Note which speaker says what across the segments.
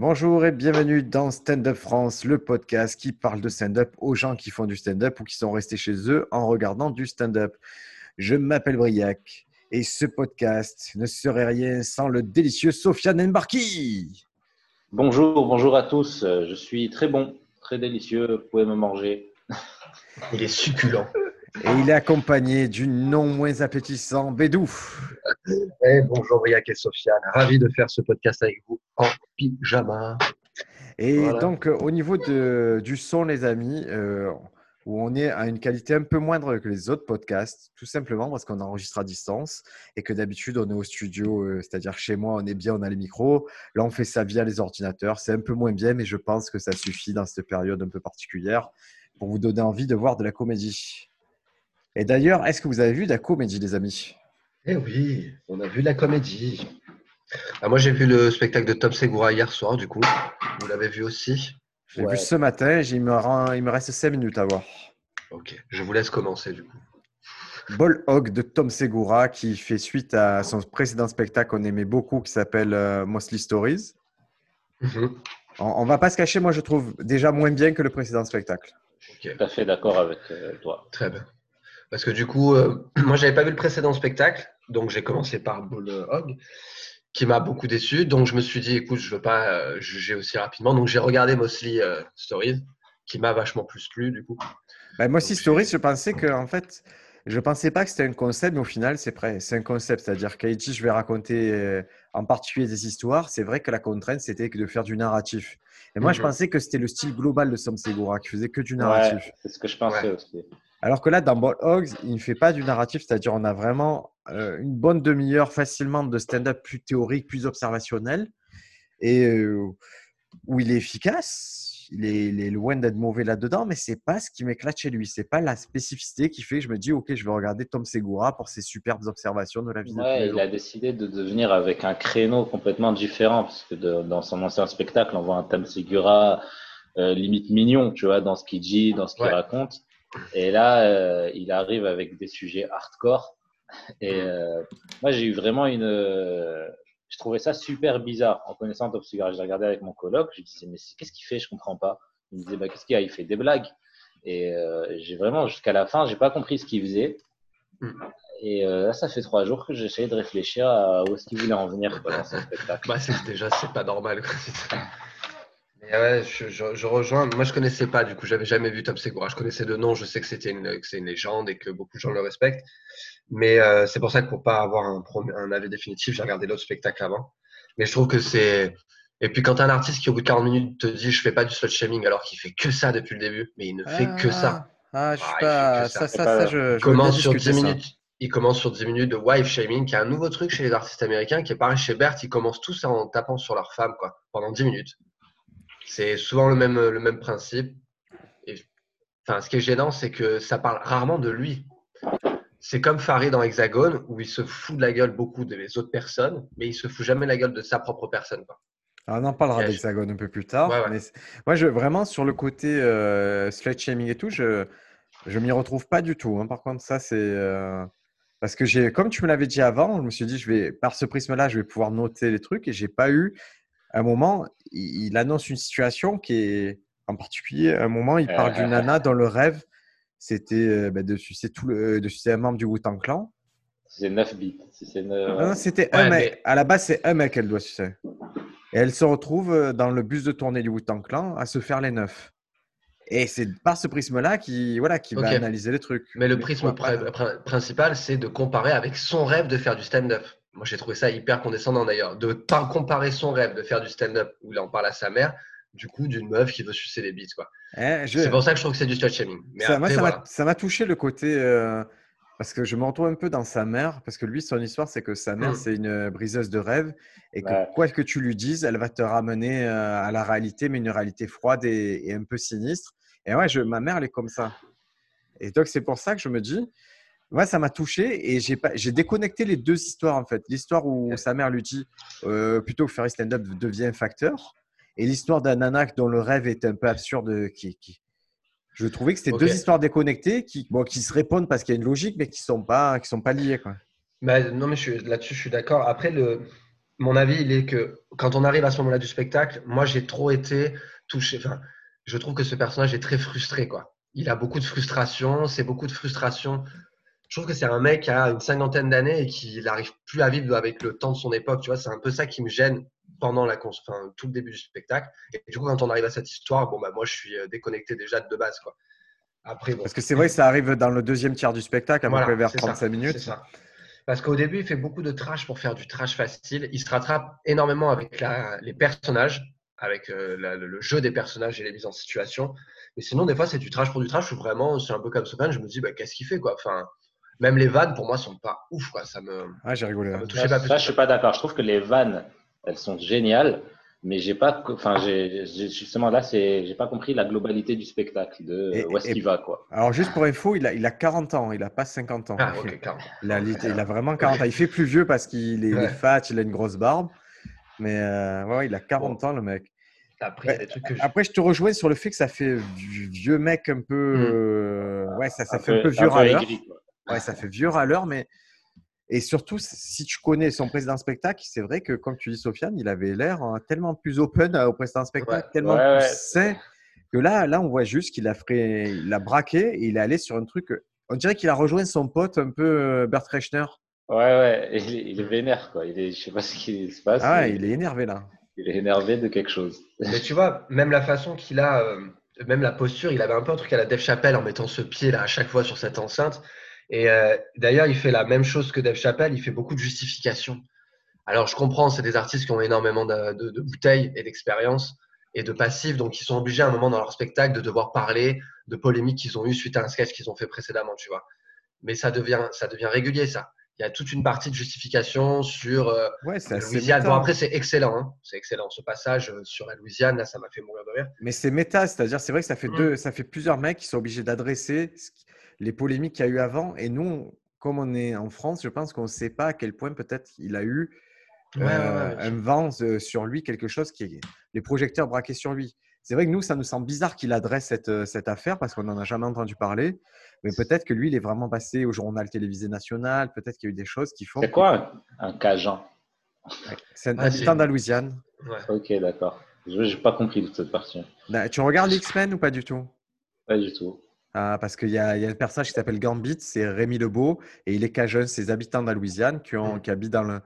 Speaker 1: Bonjour et bienvenue dans Stand Up France, le podcast qui parle de stand-up aux gens qui font du stand-up ou qui sont restés chez eux en regardant du stand-up. Je m'appelle Briac et ce podcast ne serait rien sans le délicieux Sofiane Mbarki.
Speaker 2: Bonjour, bonjour à tous. Je suis très bon, très délicieux. Vous pouvez me manger.
Speaker 3: Il est succulent.
Speaker 1: Et il est accompagné du non moins appétissant Bédou.
Speaker 3: Eh, bonjour Briac et Sofiane, ravi de faire ce podcast avec vous en pyjama.
Speaker 1: Et
Speaker 3: Voilà.
Speaker 1: donc, euh, au niveau de- du son, les amis, euh, où on est à une qualité un peu moindre que les autres podcasts, tout simplement parce qu'on enregistre à distance et que d'habitude, on est au studio, euh, c'est-à-dire chez moi, on est bien, on a les micros. Là, on fait ça via les ordinateurs. C'est un peu moins bien, mais je pense que ça suffit dans cette période un peu particulière pour vous donner envie de voir de la comédie. Et d'ailleurs, est-ce que vous avez vu de la comédie, les amis?
Speaker 3: Eh oui, on a vu la comédie. Ah, moi j'ai vu le spectacle de Tom Segura hier soir, du coup. Vous l'avez vu aussi?
Speaker 1: Je l'ai
Speaker 2: Ouais.
Speaker 1: vu ce matin, et il me, rend- il me reste 5 minutes à voir.
Speaker 3: Ok, je vous laisse commencer du coup.
Speaker 1: Ball Hog de Tom Segura qui fait suite à son précédent spectacle qu'on aimait beaucoup qui s'appelle euh, Mostly Stories.
Speaker 3: Mhm.
Speaker 1: On, on va pas se cacher, moi je trouve déjà moins bien que le précédent spectacle.
Speaker 3: Ok,
Speaker 2: Tout à fait d'accord avec euh, toi.
Speaker 3: très bien. Parce que du coup, euh, moi j'avais pas vu le précédent spectacle, donc j'ai commencé par Bull Hog, qui m'a beaucoup déçu. Donc je me suis dit, écoute, je veux pas euh, juger aussi rapidement. Donc j'ai regardé Mostly euh, Stories, qui m'a vachement plus plu du coup.
Speaker 1: Mostly
Speaker 3: Donc,
Speaker 1: Stories, je pensais que en fait, je pensais pas que c'était un concept, mais au final c'est prêt, c'est un concept, c'est-à-dire qu'Aichi, je vais raconter euh, en particulier des histoires. C'est vrai que la contrainte c'était que de faire du narratif. Et moi je
Speaker 3: Mhm.
Speaker 1: pensais que c'était le style global de Tom Segura qui faisait que du narratif.
Speaker 2: Ouais, c'est ce que je pensais
Speaker 3: Ouais.
Speaker 2: aussi.
Speaker 1: Alors que là, dans Ball Hogs, il ne fait pas du narratif, c'est-à-dire on a vraiment euh, une bonne demi-heure facilement de stand-up plus théorique, plus observationnel, et euh, où il est efficace. Il est, il est loin d'être mauvais là-dedans, mais c'est pas ce qui m'éclate chez lui. C'est pas la spécificité qui fait que je me dis, ok, je vais regarder Tom Segura pour ses superbes observations de la vie de
Speaker 2: Ouais, il
Speaker 1: jours.
Speaker 2: a décidé de devenir avec un créneau complètement différent parce que de- dans son ancien spectacle, on voit un Tom Segura euh, limite mignon, tu vois, dans ce qu'il dit, dans ce qu'il
Speaker 3: Ouais.
Speaker 2: raconte. Et là, euh, il arrive avec des sujets hardcore. Et euh, moi, j'ai eu vraiment une. euh, je trouvais ça super bizarre en connaissant Tom Segura. J'ai regardé avec mon coloc, je disais, mais qu'est-ce qu'il fait? Je comprends pas. Il me disait, bah, qu'est-ce qu'il y a? Il fait des blagues. Et euh, j'ai vraiment, jusqu'à la fin, j'ai pas compris ce qu'il faisait.
Speaker 3: Mm.
Speaker 2: Et là, ça fait trois jours que j'essaie de réfléchir à où est-ce qu'il voulait en venir dans spectacle.
Speaker 3: Bah, c'est déjà, c'est pas normal. Mais ouais, je, je- je rejoins. Moi, je connaissais pas, du coup, j'avais jamais vu Tom Segura. Je connaissais de nom, je sais que c'était une, que c'est une légende et que beaucoup de gens le respectent. Mais euh, c'est pour ça que pour pas avoir un, un avis définitif, j'ai regardé l'autre spectacle avant. Mais je trouve que c'est. Et puis, quand t'as un artiste qui, au bout de 40 minutes, te dit je fais pas du slut shaming alors qu'il fait que ça depuis le début, mais il ne fait que ça.
Speaker 1: Ah, je suis
Speaker 3: Ah,
Speaker 1: pas. Ça,
Speaker 3: ça.
Speaker 1: ça, je, je
Speaker 3: commence sur
Speaker 1: discuter
Speaker 3: 10
Speaker 1: ça.
Speaker 3: minutes. Il commence sur 10 minutes de wife shaming, qui est un nouveau truc chez les artistes américains, qui est pareil chez Bert. Ils commencent tous en tapant sur leur femme, quoi, pendant 10 minutes. C'est souvent le même, le même principe. Et, enfin, ce qui est gênant, c'est que ça parle rarement de lui. C'est comme Farid dans Hexagone, où il se fout de la gueule beaucoup des autres personnes, mais il se fout jamais de la gueule de sa propre personne. Quoi.
Speaker 1: Alors, on en parlera
Speaker 3: je-
Speaker 1: d'Hexagone un peu plus tard.
Speaker 3: Ouais, ouais.
Speaker 1: Mais c'est- moi, je, vraiment, sur le côté euh, slut shaming et tout, je je m'y retrouve pas du tout. hein. Par contre, ça, c'est. euh, Parce que j'ai, comme tu me l'avais dit avant, je me suis dit, je vais, par ce prisme-là, je vais pouvoir noter les trucs et j'ai pas eu. Un moment, il, il annonce une situation qui est. En particulier, un moment, il parle d'une nana dont le rêve, c'était euh, ben, de sucer tout le, de sucer un membre du Wu-Tang Clan.
Speaker 2: C'est 9 bits. Si c'est neuf-
Speaker 1: Non, non, c'était
Speaker 3: Ouais,
Speaker 1: un mec.
Speaker 3: mais-
Speaker 1: À la base, c'est un mec qu'elle doit sucer. Et elle se retrouve euh, dans le bus de tournée du Wu-Tang Clan à se faire les neufs. Et c'est par ce prisme-là qui, voilà, qui va analyser les trucs.
Speaker 3: Mais le prisme
Speaker 1: pas
Speaker 3: principal, c'est de comparer avec son rêve de faire du stand-up. Moi, j'ai trouvé ça hyper condescendant d'ailleurs. De pas comparer son rêve de faire du stand-up, où il en parle à sa mère, du coup, d'une meuf qui veut sucer les bites. Quoi.
Speaker 1: Je-
Speaker 3: C'est pour ça que je trouve que c'est du slut shaming. Mais
Speaker 1: ça, moi,
Speaker 3: après,
Speaker 1: ça m'a-
Speaker 3: voilà.
Speaker 1: ça m'a touché le côté. euh, parce que je me retrouve un peu dans sa mère. Parce que lui, son histoire, c'est que sa mère,
Speaker 3: Mm.
Speaker 1: c'est une briseuse de rêve. Et que
Speaker 2: Ouais.
Speaker 1: quoi que tu lui dises, elle va te ramener euh, à la réalité, mais une réalité froide et, et un peu sinistre. Et ouais, je, ma mère, elle est comme ça. Et donc, c'est pour ça que je me dis, moi, ça m'a touché et j'ai pas- j'ai déconnecté les deux histoires, en fait. L'histoire où sa mère lui dit, euh, plutôt que faire un stand-up, devient facteur. Et l'histoire d'un nana dont le rêve est un peu absurde, qui, qui, je trouvais que c'était deux histoires déconnectées qui, bon, qui se répondent parce qu'il y a une logique, mais qui ne sont, pas- qui sont pas liées. Quoi.
Speaker 3: Bah, non, mais là-dessus, je suis d'accord. Après, le, mon avis, il est que quand on arrive à ce moment-là du spectacle, moi, j'ai trop été touché. Enfin, je trouve que ce personnage est très frustré, quoi. Il a beaucoup de frustration, c'est beaucoup de frustration. Je trouve que c'est un mec qui a une cinquantaine d'années et qui n'arrive plus à vivre avec le temps de son époque. Tu vois, c'est un peu ça qui me gêne pendant la enfin, tout le début du spectacle. Et du coup, quand on arrive à cette histoire, bon, bah, moi, je suis euh, déconnecté déjà de base, quoi.
Speaker 1: Après, Parce que c'est vrai que ça arrive dans le deuxième tiers du spectacle, à peu près vers 35 minutes.
Speaker 3: Ça. Parce qu'au début, il fait beaucoup de trash pour faire du trash facile. Il se rattrape énormément avec les personnages, avec euh, le jeu des personnages et les mises en situation. Mais sinon, des fois, c'est du trash pour du trash où vraiment, c'est un peu comme je me dis, bah, qu'est-ce qu'il fait quoi? Enfin, Même les vannes, pour moi, sont pas ouf. Quoi. Ça me,
Speaker 1: ah, j'ai rigolé.
Speaker 2: Ça me touchait pas plus. Ça, je suis pas d'accord. Je trouve que les vannes, elles sont géniales mais j'ai pas enfin j'ai justement là c'est j'ai pas compris la globalité du spectacle de où est-ce qu'il va quoi
Speaker 1: alors juste pour info il a il a 40 ans il a pas 50 ans
Speaker 3: ah, ok
Speaker 1: 40. Il, a, il, a, vraiment 40 ans il fait plus vieux parce qu'il est, fat il a une grosse barbe mais euh, ouais, il a 40 ans le mec
Speaker 3: après, des trucs que
Speaker 1: je... après je te rejoins sur le fait que ça fait vieux mec un peu hmm. euh, ouais ça, ça fait un peu vieux râleur ouais ça fait vieux râleur mais et surtout, si tu connais son président spectacle, c'est vrai que, comme tu dis, Sofiane, il avait l'air hein, tellement plus open euh, au président spectacle, tellement plus sain, que là, là, on voit juste qu'il a, il a braqué et il est allé sur un truc. On dirait qu'il a rejoint son pote un peu euh, Bert Rechner.
Speaker 2: Ouais, ouais, il, est vénère, quoi. Il est, je sais pas ce qui se passe.
Speaker 1: Ah, il est énervé là.
Speaker 2: Il est énervé de quelque chose.
Speaker 3: Mais tu vois, même la façon qu'il a, euh, même la posture, il avait un peu un truc à la Dave Chappelle en mettant ce pied là à chaque fois sur cette enceinte. Et euh, d'ailleurs, il fait la même chose que Dave Chappelle, il fait beaucoup de justifications. Alors, je comprends, c'est des artistes qui ont énormément de, bouteilles et d'expérience et de passifs, donc ils sont obligés à un moment dans leur spectacle de devoir parler de polémiques qu'ils ont eues suite à un sketch qu'ils ont fait précédemment, tu vois. Mais ça devient, ça devient régulier, ça. Il y a toute une partie de justification sur euh, la Louisiane. Bon, après, c'est excellent. Hein. C'est excellent. Ce passage euh, sur la Louisiane, là, ça m'a fait mourir de rire.
Speaker 1: Mais c'est méta, c'est-à-dire, c'est vrai que ça fait, mm. deux, ça fait plusieurs mecs qui sont obligés d'adresser les polémiques qu'il y a eu avant. Et nous, comme on est en France, je pense qu'on ne sait pas à quel point peut-être il a eu euh, un vent euh, sur lui, quelque chose qui est les projecteurs braqués sur lui. C'est vrai que nous, ça nous semble bizarre qu'il adresse cette, euh, cette affaire parce qu'on n'en a jamais entendu parler. Mais peut-être que lui, il est vraiment passé au journal télévisé national. Peut-être qu'il y a eu des choses qui font.
Speaker 2: C'est quoi un, Cajun?
Speaker 1: C'est un ah, habitant de la Louisiane.
Speaker 2: Ok, d'accord. Je n'ai pas compris toute cette partie.
Speaker 1: Bah, tu regardes X-Men ou pas du tout?
Speaker 2: Pas du tout.
Speaker 1: Ah, parce qu'il y, a un personnage qui s'appelle Gambit, c'est Rémi Lebeau, et il est cajun, c'est les habitants de la Louisiane qui, ont, qui, habitent dans le,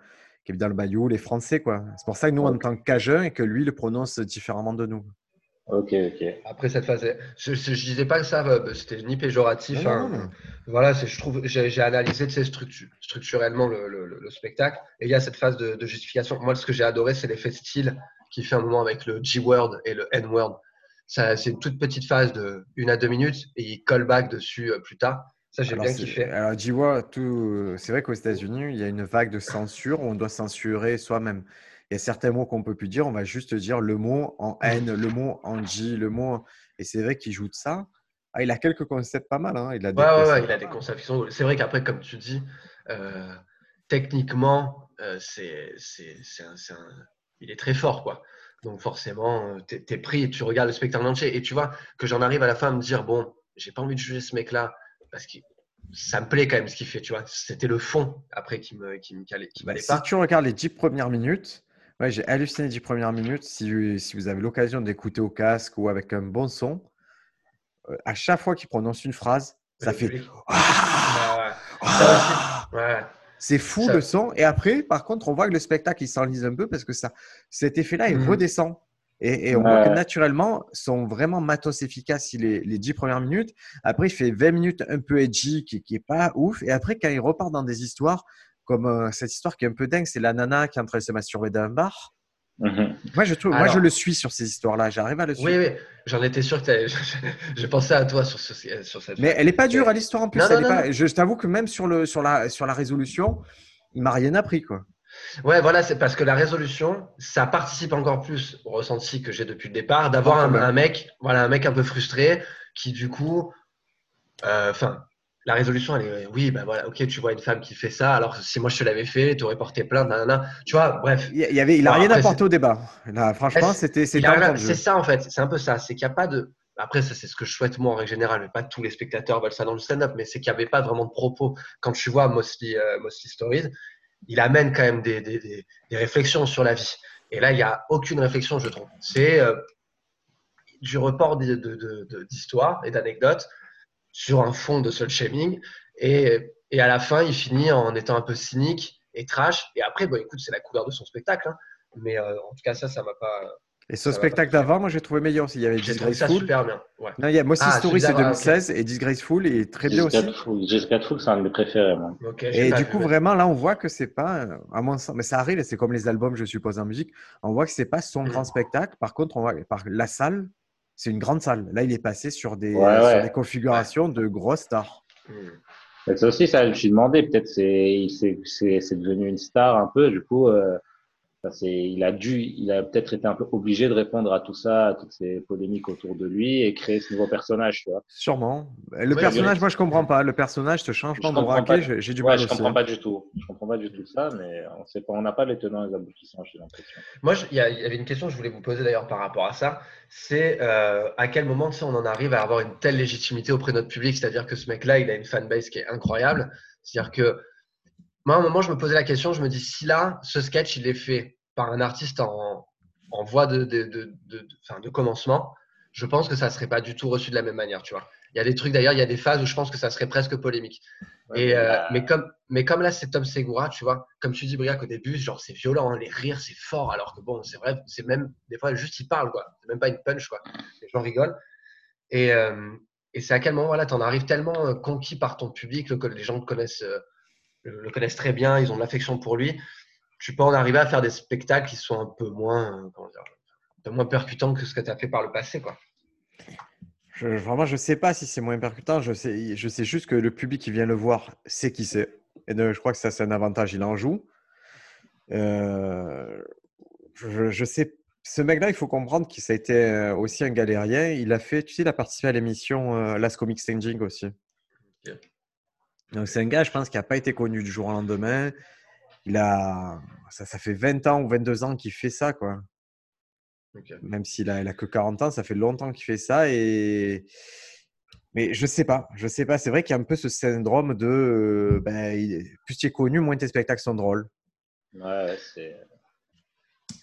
Speaker 1: qui dans le bayou, les Français. quoi. C'est pour ça que nous, on entend cajun et que lui, le prononce différemment de nous.
Speaker 2: Ok, ok.
Speaker 3: Après cette phase, je ne disais pas que ça, euh, c'était ni péjoratif. Hein. Voilà, je trouve, j'ai analysé structurellement le, le, spectacle, et il y a cette phase de, de justification. Moi, ce que j'ai adoré, c'est l'effet style qui fait un moment avec le G-word et le N-word c'est une toute petite phase de une à deux minutes et il call back dessus euh, plus tard. Ça, j'ai bien kiffé.
Speaker 1: Alors, dis tout, c'est vrai qu'aux États-Unis, il y a une vague de censure où on doit censurer soi-même. Il y a certains mots qu'on peut plus dire, on va juste dire le mot en N, le mot en J, le mot. Et c'est vrai qu'il joue de ça. Ah, il a quelques concepts pas mal. Hein.
Speaker 3: Il a des ouais, ouais, il a des concepts. C'est vrai qu'après, comme tu dis, euh, techniquement, euh, c'est, il est très fort. quoi. Donc forcément, euh, tu es, pris et tu regardes le spectacle entier. Et tu vois que j'en arrive à la fin à me dire, bon, j'ai pas envie de juger ce mec-là parce que ça me plaît quand même ce qu'il fait. Tu vois, c'était le fond après qui me, qui me calait, qui
Speaker 1: bah, Si tu regardes les dix premières minutes, ouais, j'ai halluciné les dix premières minutes. Si, si vous avez l'occasion d'écouter au casque ou avec un bon son, euh, à chaque fois qu'il prononce une phrase, ça fait. Ah, ouais. C'est fou le son. Et après, par contre, on voit que le spectacle, il s'enlise un peu parce que ça, cet effet-là, il mmh. redescend. Et, on voit que naturellement, sont vraiment matos efficaces les, les 10 premières minutes. Après, il fait 20 minutes un peu edgy, qui n'est pas ouf. Et après, quand il repart dans des histoires, comme euh, cette histoire qui est un peu dingue, c'est la nana qui est en train de se masturber dans un bar. Mhm. Moi, je trouve, moi, je le suis sur ces histoires-là. J'arrive à le suivre.
Speaker 3: Oui, oui. J'en étais sûr que j'ai pensé à toi sur, ce, sur cette.
Speaker 1: Mais elle n'est pas dure à l'histoire en plus. Je, t'avoue que même sur, le, sur, la, sur la résolution, il m'a rien appris. Quoi.
Speaker 3: Ouais, voilà, c'est parce que la résolution, ça participe encore plus au ressenti que j'ai depuis le départ d'avoir un, mec, voilà, un mec un peu frustré qui, du coup, euh, enfin, la résolution, elle est oui, ben voilà, ok, tu vois une femme qui fait ça, alors si moi je te l'avais fait, tu aurais porté plainte, nanana. Tu vois, bref.
Speaker 1: Il, y avait, il a rien apporté au débat. franchement, c'était.
Speaker 3: C'est ça en fait, c'est un peu ça. C'est qu'il n'y a pas de. Après, ça, c'est ce que je souhaite moi en règle générale, mais pas tous les spectateurs veulent ça dans le stand-up, mais c'est qu'il n'y avait pas vraiment de propos. Quand tu vois Mostly, euh, Stories, il amène quand même des, des, des, des réflexions sur la vie. Et là, il n'y a aucune réflexion, je trouve. C'est euh, du report d'histoires et d'anecdotes sur un fond de soul shaming. Et, et à la fin, il finit en étant un peu cynique et trash. Et après, bon, écoute, c'est la couleur de son spectacle. hein. Mais euh, en tout cas, ça, ça m'a pas.
Speaker 1: Et ce spectacle d'avant, moi, j'ai trouvé meilleur aussi. Il y avait Disgraceful.
Speaker 3: super bien. Ouais.
Speaker 1: Non, il y a Mossy
Speaker 3: Ah,
Speaker 1: Story, c'est
Speaker 3: celui-là, ok.
Speaker 1: 2016 et Disgraceful est très bien aussi.
Speaker 2: Full, c'est un de mes préférés, moi.
Speaker 1: Et du coup, vraiment, là, on voit que c'est pas, euh, à mon sens, mais ça arrive, c'est comme les albums, je suppose, en musique. On voit que c'est pas son
Speaker 3: Mm.
Speaker 1: grand spectacle. Par contre, on voit, par la salle, c'est une grande salle. Là, il est passé sur des,
Speaker 2: Ouais,
Speaker 1: sur
Speaker 2: ouais.
Speaker 1: des configurations de grosses stars.
Speaker 2: C'est aussi ça, je me suis demandé, peut-être c'est devenu une star un peu, du coup, euh, ça, c'est- il a dû, il a peut-être été un peu obligé de répondre à tout ça, à toutes ces polémiques autour de lui et créer ce nouveau personnage, tu vois.
Speaker 1: Sûrement. Le
Speaker 3: Ouais,
Speaker 1: personnage,
Speaker 2: ouais.
Speaker 1: moi, je comprends pas. Le personnage, ce changement
Speaker 2: Je
Speaker 1: de
Speaker 2: comprends
Speaker 1: braquet,
Speaker 2: pas.
Speaker 1: j'ai du
Speaker 2: Ouais,
Speaker 1: mal
Speaker 2: je
Speaker 1: aussi.
Speaker 2: comprends pas du tout. Je comprends pas du tout ça, mais on sait pas, on n'a pas les tenants et les aboutissants, j'ai l'impression.
Speaker 3: Moi, je- il y, a- il y avait une question que je voulais vous poser d'ailleurs par rapport à ça. C'est euh, à quel moment tu sais, on en arrive à avoir une telle légitimité auprès de notre public? C'est-à-dire que ce mec-là, il a une fanbase qui est incroyable. C'est-à-dire que moi, à un moment, je me posais la question, je me dis si là, ce sketch, il est fait par un artiste en, en voie de, de, de, de- de- enfin, de commencement, je pense que ça serait pas du tout reçu de la même manière, tu vois. Il y a des trucs d'ailleurs, il y a des phases où je pense que ça serait presque polémique.
Speaker 2: Ouais,
Speaker 3: Et,
Speaker 2: mais
Speaker 3: euh,
Speaker 2: là,
Speaker 3: mais, comme, mais comme là, c'est Tom Segura, tu vois, comme tu dis, Briac, au début, genre, c'est violent, hein, les rires, c'est fort, alors que bon, c'est vrai, c'est même, des fois, juste, il parle, quoi. C'est même pas une punch, quoi. Les gens rigolent. Et, euh, et c'est à quel moment, voilà, t'en arrives tellement euh, conquis par ton public, le, les gens le connaissent, le, le connaissent très bien, ils ont de l'affection pour lui. Tu peux en arriver à faire des spectacles qui sont un peu moins, euh, comment dire, un peu moins percutants que ce que tu as fait par le passé, quoi.
Speaker 1: Je, vraiment, je sais pas si c'est moins percutant. Je sais, je sais juste que le public qui vient le voir sait qui c'est. Et de- je crois que ça, c'est un avantage. Il en joue. Euh, je, je sais. Ce mec-là, il faut comprendre ça a été euh, aussi un galérien. Il a fait, tu sais, il a participé à l'émission euh, Last Comic Standing aussi. Donc, c'est un gars, je pense, qui n'a pas été connu du jour au lendemain. Il a, ça, ça fait 20 ans ou 22 ans qu'il fait ça, quoi même s'il a, il a que 40 ans, ça fait longtemps qu'il fait ça. Et... Mais je sais pas, je sais pas. C'est vrai qu'il y a un peu ce syndrome de euh, ben, il- plus tu es connu, moins tes spectacles sont drôles.
Speaker 2: ouais, ouais, c'est.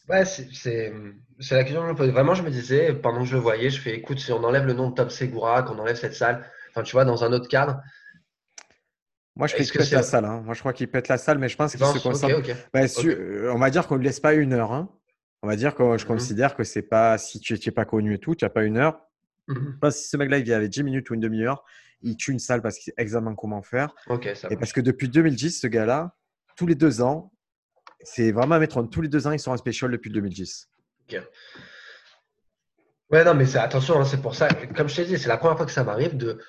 Speaker 3: Ouais, c'est c'est- c'est la question que je me posais. Vraiment, je me disais, pendant que je le voyais, je fais écoute, si on enlève le nom de Tom Segura, qu'on enlève cette salle, enfin, tu vois, dans un autre cadre,
Speaker 1: Moi, je crois
Speaker 3: Est-ce
Speaker 1: qu'il pète la salle. hein. Moi, je crois qu'il pète la salle, mais je pense qu'il se concentre.
Speaker 3: Ok, ok.
Speaker 1: Ben, su- euh, on va dire qu'on ne laisse pas une heure. hein. On va dire que je
Speaker 3: Mhm.
Speaker 1: considère que c'est pas si tu n'es pas connu et tout, tu n'as pas une heure. Pense que si ce mec-là, il vient avec 10 minutes ou une demi-heure, il tue une salle parce qu'il sait exactement comment faire.
Speaker 3: Ok, ça
Speaker 1: Et parce que depuis 2010, ce gars-là, tous les deux ans, c'est vraiment un métronome. Tous les deux ans, ils sont en special depuis 2010.
Speaker 3: Ouais, non, mais attention, hein, c'est pour ça, comme je t'ai dit, c'est la première fois que ça m'arrive de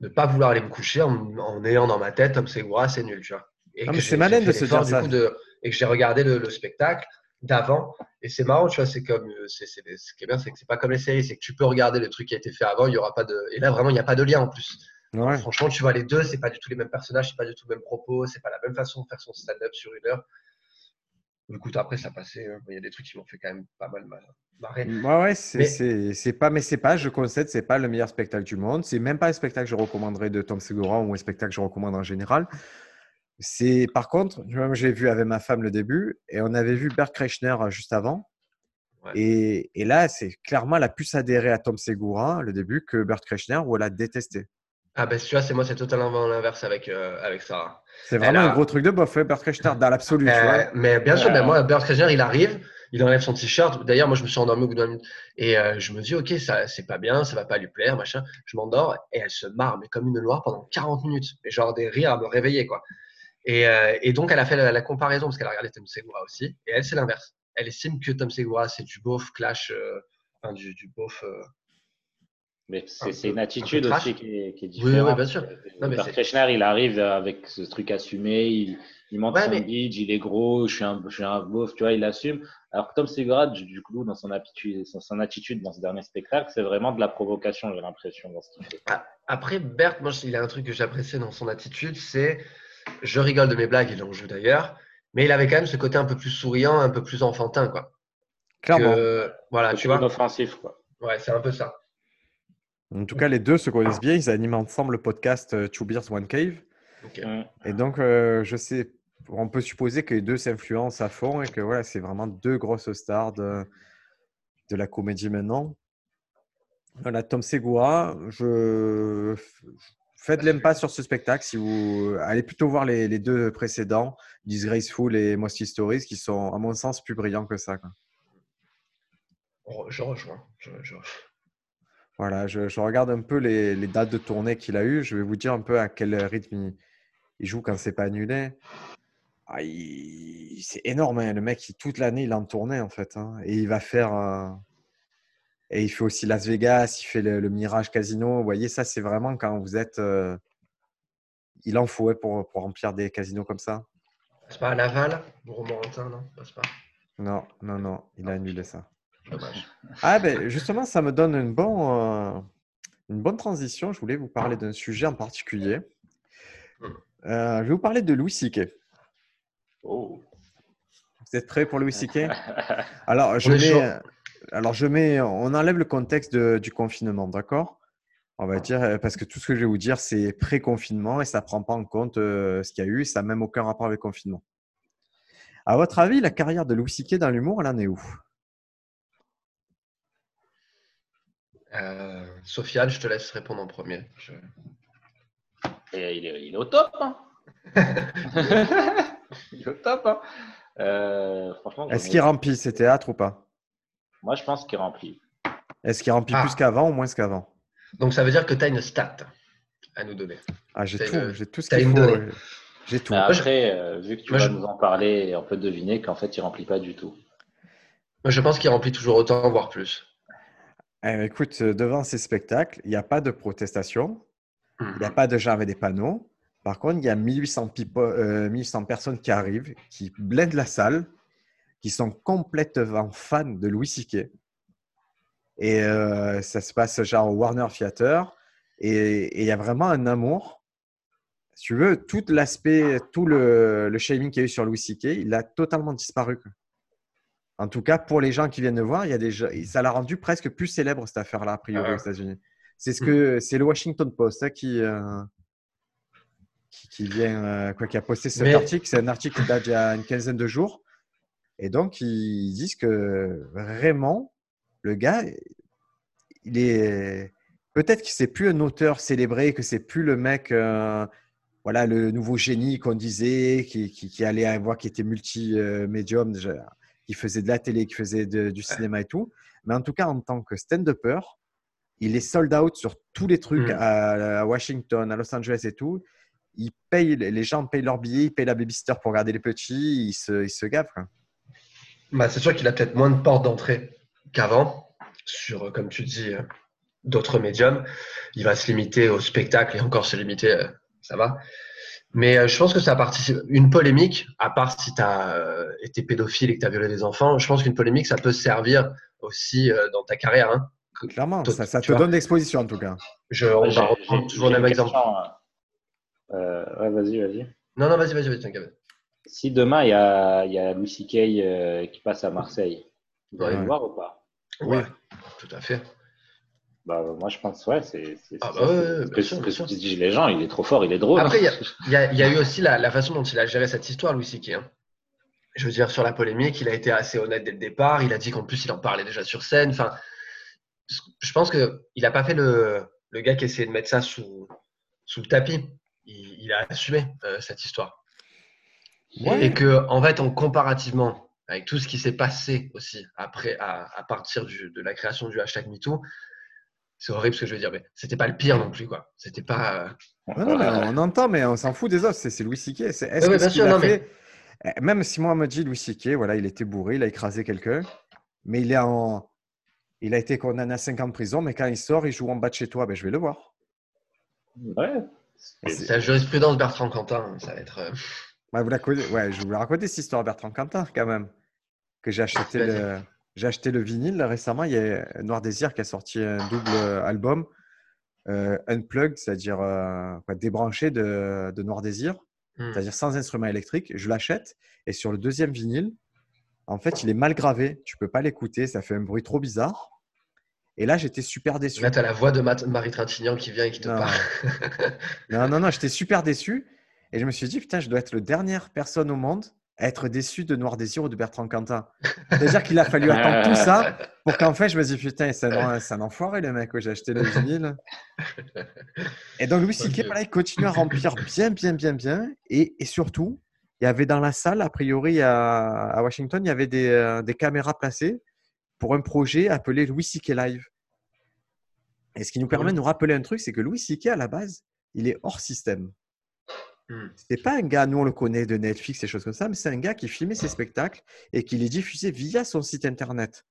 Speaker 3: ne pas vouloir aller me coucher en, en ayant dans ma tête Tom Segura, c'est nul, tu vois. Et
Speaker 1: Non,
Speaker 3: que
Speaker 1: c'est malin de se dire
Speaker 3: du
Speaker 1: ça.
Speaker 3: coup, de- et que j'ai regardé le, le spectacle d'avant. Et c'est marrant, tu vois, c'est comme, euh, c'est, c'est- ce qui est bien, c'est que c'est pas comme les séries, c'est que tu peux regarder le truc qui a été fait avant, il y aura pas de, et là vraiment, il n'y a pas de lien en plus.
Speaker 1: Ouais.
Speaker 3: Franchement, tu vois, les deux, c'est pas du tout les mêmes personnages, c'est pas du tout le même propos, c'est pas la même façon de faire son stand-up sur une heure. Coup, après, ça passait. hein. Il y a des trucs qui m'ont fait quand même pas mal mal- marrer.
Speaker 1: Ouais, ouais, c'est
Speaker 3: Mais-
Speaker 1: pas, mais c'est pas, je concède, c'est pas le meilleur spectacle du monde. C'est même pas un spectacle que je recommanderais de Tom Segura ou un spectacle que je recommande en général. C'est, par contre, j'ai vu avec ma femme le début et on avait vu Bert Kreischer euh, juste avant.
Speaker 3: Ouais.
Speaker 1: Et, et là, c'est clairement, elle a plus adhéré à Tom Segura le début que Bert Kreischer où elle a détesté.
Speaker 3: Ah, ben, tu vois, c'est moi, c'est totalement l'inverse avec, euh, avec Sarah.
Speaker 1: C'est vraiment
Speaker 3: a-
Speaker 1: un gros truc de bof, hein, Bert Kreischer, dans l'absolu.
Speaker 3: Euh, mais bien sûr,
Speaker 2: Ouais.
Speaker 3: ben, moi, Bert il arrive, il enlève son t-shirt. D'ailleurs, moi, je me suis endormi au bout d'un minute. Et euh, je me dis, OK, ça, c'est pas bien, ça va pas lui plaire, machin. Je m'endors et elle se marre, mais comme une loire pendant 40 minutes. Mais genre des rires à me réveiller, quoi. Et, euh, et donc, elle a fait la, la comparaison parce qu'elle a regardé Tom Segura aussi. Et elle, c'est l'inverse. Elle estime que Tom Segura, c'est du beauf clash, euh, enfin, du, du beauf. Euh,
Speaker 2: Mais c'est une
Speaker 3: un
Speaker 2: attitude aussi qui est, qui est
Speaker 3: Oui, oui,
Speaker 2: différente.
Speaker 3: bien sûr. Non, mais
Speaker 2: il arrive avec ce truc assumé, il, il montre
Speaker 3: Ouais,
Speaker 2: son
Speaker 3: mais-
Speaker 2: bidge, il est gros, je suis un, je suis un beauf, tu vois, il assume. Alors que Tom Segura, du, coup, dans son attitude, son, son attitude dans ce dernier spectacle, c'est vraiment de la provocation, j'ai l'impression, fait.
Speaker 3: Après, Bert, moi, il a un truc que j'appréciais dans son attitude, c'est je rigole de mes blagues, il en joue d'ailleurs, mais il avait quand même ce côté un peu plus souriant, un peu plus enfantin, quoi.
Speaker 1: Clairement.
Speaker 3: Que- voilà, tu vois.
Speaker 2: inoffensif, quoi.
Speaker 3: Ouais, c'est un peu ça.
Speaker 1: En tout cas, les deux se connaissent bien. Ils animent ensemble le podcast euh, Two Beers, One Cave. Et donc, euh, je sais, on peut supposer que les deux s'influencent à fond et que voilà, c'est vraiment deux grosses stars de, de la comédie maintenant. Voilà, Tom Segura, je faites l'impasse sur ce spectacle si vous allez plutôt voir les, les deux précédents, Disgraceful et Most Stories, qui sont à mon sens plus brillants que ça. quoi.
Speaker 3: Je rejoins. Je, je-
Speaker 1: Voilà, je, je regarde un peu les, les dates de tournée qu'il a eues. Je vais vous dire un peu à quel rythme il, il joue quand c'est pas annulé. Ah, c'est énorme, hein, le mec, il- toute l'année, il est en tournée en fait. hein. et il va faire. euh, Et il fait aussi Las Vegas, il fait le, le Mirage Casino. Vous voyez, ça, c'est vraiment quand vous êtes. euh, Il en faut ouais, pour, pour remplir des casinos comme ça.
Speaker 3: Passe pas à Laval, Romorantin, non? Passe pas.
Speaker 1: Non, non, non, il a annulé ça.
Speaker 3: Dommage.
Speaker 1: Ah ben justement, ça me donne une, euh, une bonne transition. Je voulais vous parler d'un sujet en particulier.
Speaker 3: Hmm.
Speaker 1: Euh, je vais vous parler de Louis C.K.
Speaker 2: Oh.
Speaker 1: Vous êtes prêts pour Louis C.K. Alors je mets, alors je mets, on enlève le contexte de- du confinement, d'accord? On va dire euh, parce que tout ce que je vais vous dire c'est pré-confinement et ça prend pas en compte euh, ce qu'il y a eu. Ça n'a même aucun rapport avec le confinement. À votre avis, la carrière de Louis C.K. dans l'humour, elle en est où?
Speaker 3: Euh, Sofiane, je te laisse répondre en premier. Je-
Speaker 2: Et il, est, il est au top. Hein. il est au top. Hein. Euh, franchement,
Speaker 1: Est-ce qu'il remplit ses théâtres ou pas?
Speaker 2: Moi, je pense qu'il remplit.
Speaker 1: Est-ce qu'il remplit
Speaker 3: Ah.
Speaker 1: plus qu'avant ou moins qu'avant?
Speaker 3: Donc ça veut dire que tu as une stat à nous donner.
Speaker 1: Ah, j'ai tout, j'ai tout ce
Speaker 3: t'as
Speaker 1: qu'il
Speaker 3: une
Speaker 1: faut.
Speaker 3: donnée.
Speaker 1: euh, J'ai tout.
Speaker 3: Je-
Speaker 2: après, euh, vu que tu
Speaker 3: moi,
Speaker 2: vas
Speaker 3: je-
Speaker 2: nous en parler, on peut deviner qu'en fait, il remplit pas du tout.
Speaker 3: Moi, je pense qu'il remplit toujours autant, voire plus.
Speaker 1: Eh, écoute, euh, devant ces spectacles, il n'y a pas de protestation, il n'y a
Speaker 3: Mhm.
Speaker 1: pas de gens avec des panneaux. Par contre, il y a 1800, people- euh, 1800 personnes qui arrivent, qui blindent la salle, qui sont complètement fans de Louis C.K. Et euh, ça se passe genre au Warner Theater. Et il y a vraiment un amour. Si tu veux, tout l'aspect, tout le, le shaming qu'il y a eu sur Louis C.K., il a totalement disparu. En tout cas, pour les gens qui viennent le voir, il y a des gens- ça l'a rendu presque plus célèbre cette affaire-là, a priori,
Speaker 3: Ah.
Speaker 1: aux États-Unis. C'est ce que c'est le Washington Post hein, qui, euh, qui, qui vient, euh, quoi, qui a posté cet
Speaker 3: Mais-
Speaker 1: article. C'est un article qui date d'il y a une quinzaine de jours. Et donc, ils disent que vraiment, le gars, il est. Peut-être que c'est plus un auteur célébré, que c'est plus le mec, euh, voilà, le nouveau génie qu'on disait, qui, qui, qui allait voir, qui était multi-médium, déjà, qui faisait de la télé, qui faisait de- du cinéma et tout. Mais en tout cas, en tant que stand-upper, il est sold out sur tous les trucs
Speaker 3: Mm.
Speaker 1: à, à Washington, à Los Angeles et tout. Il paye, les gens payent leur billet, ils payent la babysitter pour regarder les petits, ils se, ils se gavent.
Speaker 3: Bah, c'est sûr qu'il a peut-être moins de portes d'entrée qu'avant, sur, euh, comme tu dis, euh, d'autres médiums. Il va se limiter au spectacle et encore se limiter, euh, ça va. Mais euh, je pense que ça participe. Une polémique, à part si tu as été pédophile et que tu as violé des enfants, je pense qu'une polémique, ça peut servir aussi euh, dans ta carrière. hein.
Speaker 1: Clairement, ça, te
Speaker 3: vois.
Speaker 1: donne l'exposition en tout cas.
Speaker 3: Je, on va reprendre toujours le même exemple.
Speaker 2: euh, ouais, vas-y, vas-y.
Speaker 3: Non, non, vas-y, vas-y, vas-y, t'inquiète.
Speaker 2: Si demain, il y a, y a Louis C.K. euh, qui passe à Marseille, vous allez
Speaker 1: Ouais.
Speaker 2: le voir ou pas?
Speaker 1: Oui.
Speaker 3: Ouais, tout à fait.
Speaker 2: Bah, Moi, je pense, ouais, c'est c'est-
Speaker 3: Ah bah
Speaker 2: ça,
Speaker 3: ouais, ouais,
Speaker 2: ce que, disent les gens. Il est trop fort, il est drôle.
Speaker 3: Après, il y a- Il y, a, il y a eu aussi la, la façon dont il a géré cette histoire, Louis C.K. hein. Je veux dire, sur la polémique, il a été assez honnête dès le départ. Il a dit qu'en plus, il en parlait déjà sur scène. Enfin, je pense qu'il n'a pas fait le, le gars qui essayait de mettre ça sous, sous le tapis. Il, il a assumé euh, cette histoire.
Speaker 1: Ouais.
Speaker 3: Et que, en fait, en comparativement avec tout ce qui s'est passé aussi après, à, à partir du- de la création du hashtag MeToo, c'est horrible ce que je veux dire, mais c'était pas le pire non plus, quoi. C'était pas. euh,
Speaker 1: Non, non, mais on entend, mais on s'en fout des autres. C'est Louis
Speaker 3: mais-
Speaker 1: fait, Eh, même si moi on me dit Louis C.K., voilà, il était bourré, il a écrasé quelqu'un, mais il est en, il a été condamné à 5 ans de prison, mais quand il sort, il joue en bas de chez toi, ben, je vais le voir.
Speaker 2: Ouais.
Speaker 1: C'est-
Speaker 3: la jurisprudence Bertrand Cantin, ça va être. euh,
Speaker 1: Ouais, vous la connaissez- ouais, je vous la raconter cette histoire, Bertrand Quentin, quand même. Que j'ai acheté, le, j'ai acheté le vinyle là, récemment. Il y a Noir Désir qui a sorti un double album, euh, unplugged, c'est-à-dire euh, débranché de, de Noir Désir,
Speaker 3: hmm.
Speaker 1: c'est-à-dire sans instrument électrique. Je l'achète et sur le deuxième vinyle, en fait, il est mal gravé. Tu peux pas l'écouter, ça fait un bruit trop bizarre. Et là, j'étais super déçu.
Speaker 3: Là, tu as la voix de Marie Trintignant qui vient et qui te
Speaker 1: Non.
Speaker 3: parle.
Speaker 1: Non, non, non, j'étais super déçu. Et je me suis dit, putain, je dois être la dernière personne au monde être déçu de Noir Désir ou de Bertrand Cantat. C'est-à-dire qu'il a fallu attendre tout ça pour qu'en fait, je me dise, putain, c'est un, un enfoiré, le mec, j'ai acheté le vinyle. Et donc, Louis C.K., voilà, il continue à remplir bien, bien, bien, bien. Et, et surtout, il y avait dans la salle, a priori, à, à Washington, il y avait des, euh, des caméras placées pour un projet appelé Louis C.K. Live. Et ce qui nous permet de nous rappeler un truc, c'est que Louis C.K., à la base, il est hors système.
Speaker 3: Hmm.
Speaker 1: C'est pas un gars, nous on le connaît de Netflix et choses comme ça, mais c'est un gars qui filmait ses spectacles et qui les diffusait via son site internet.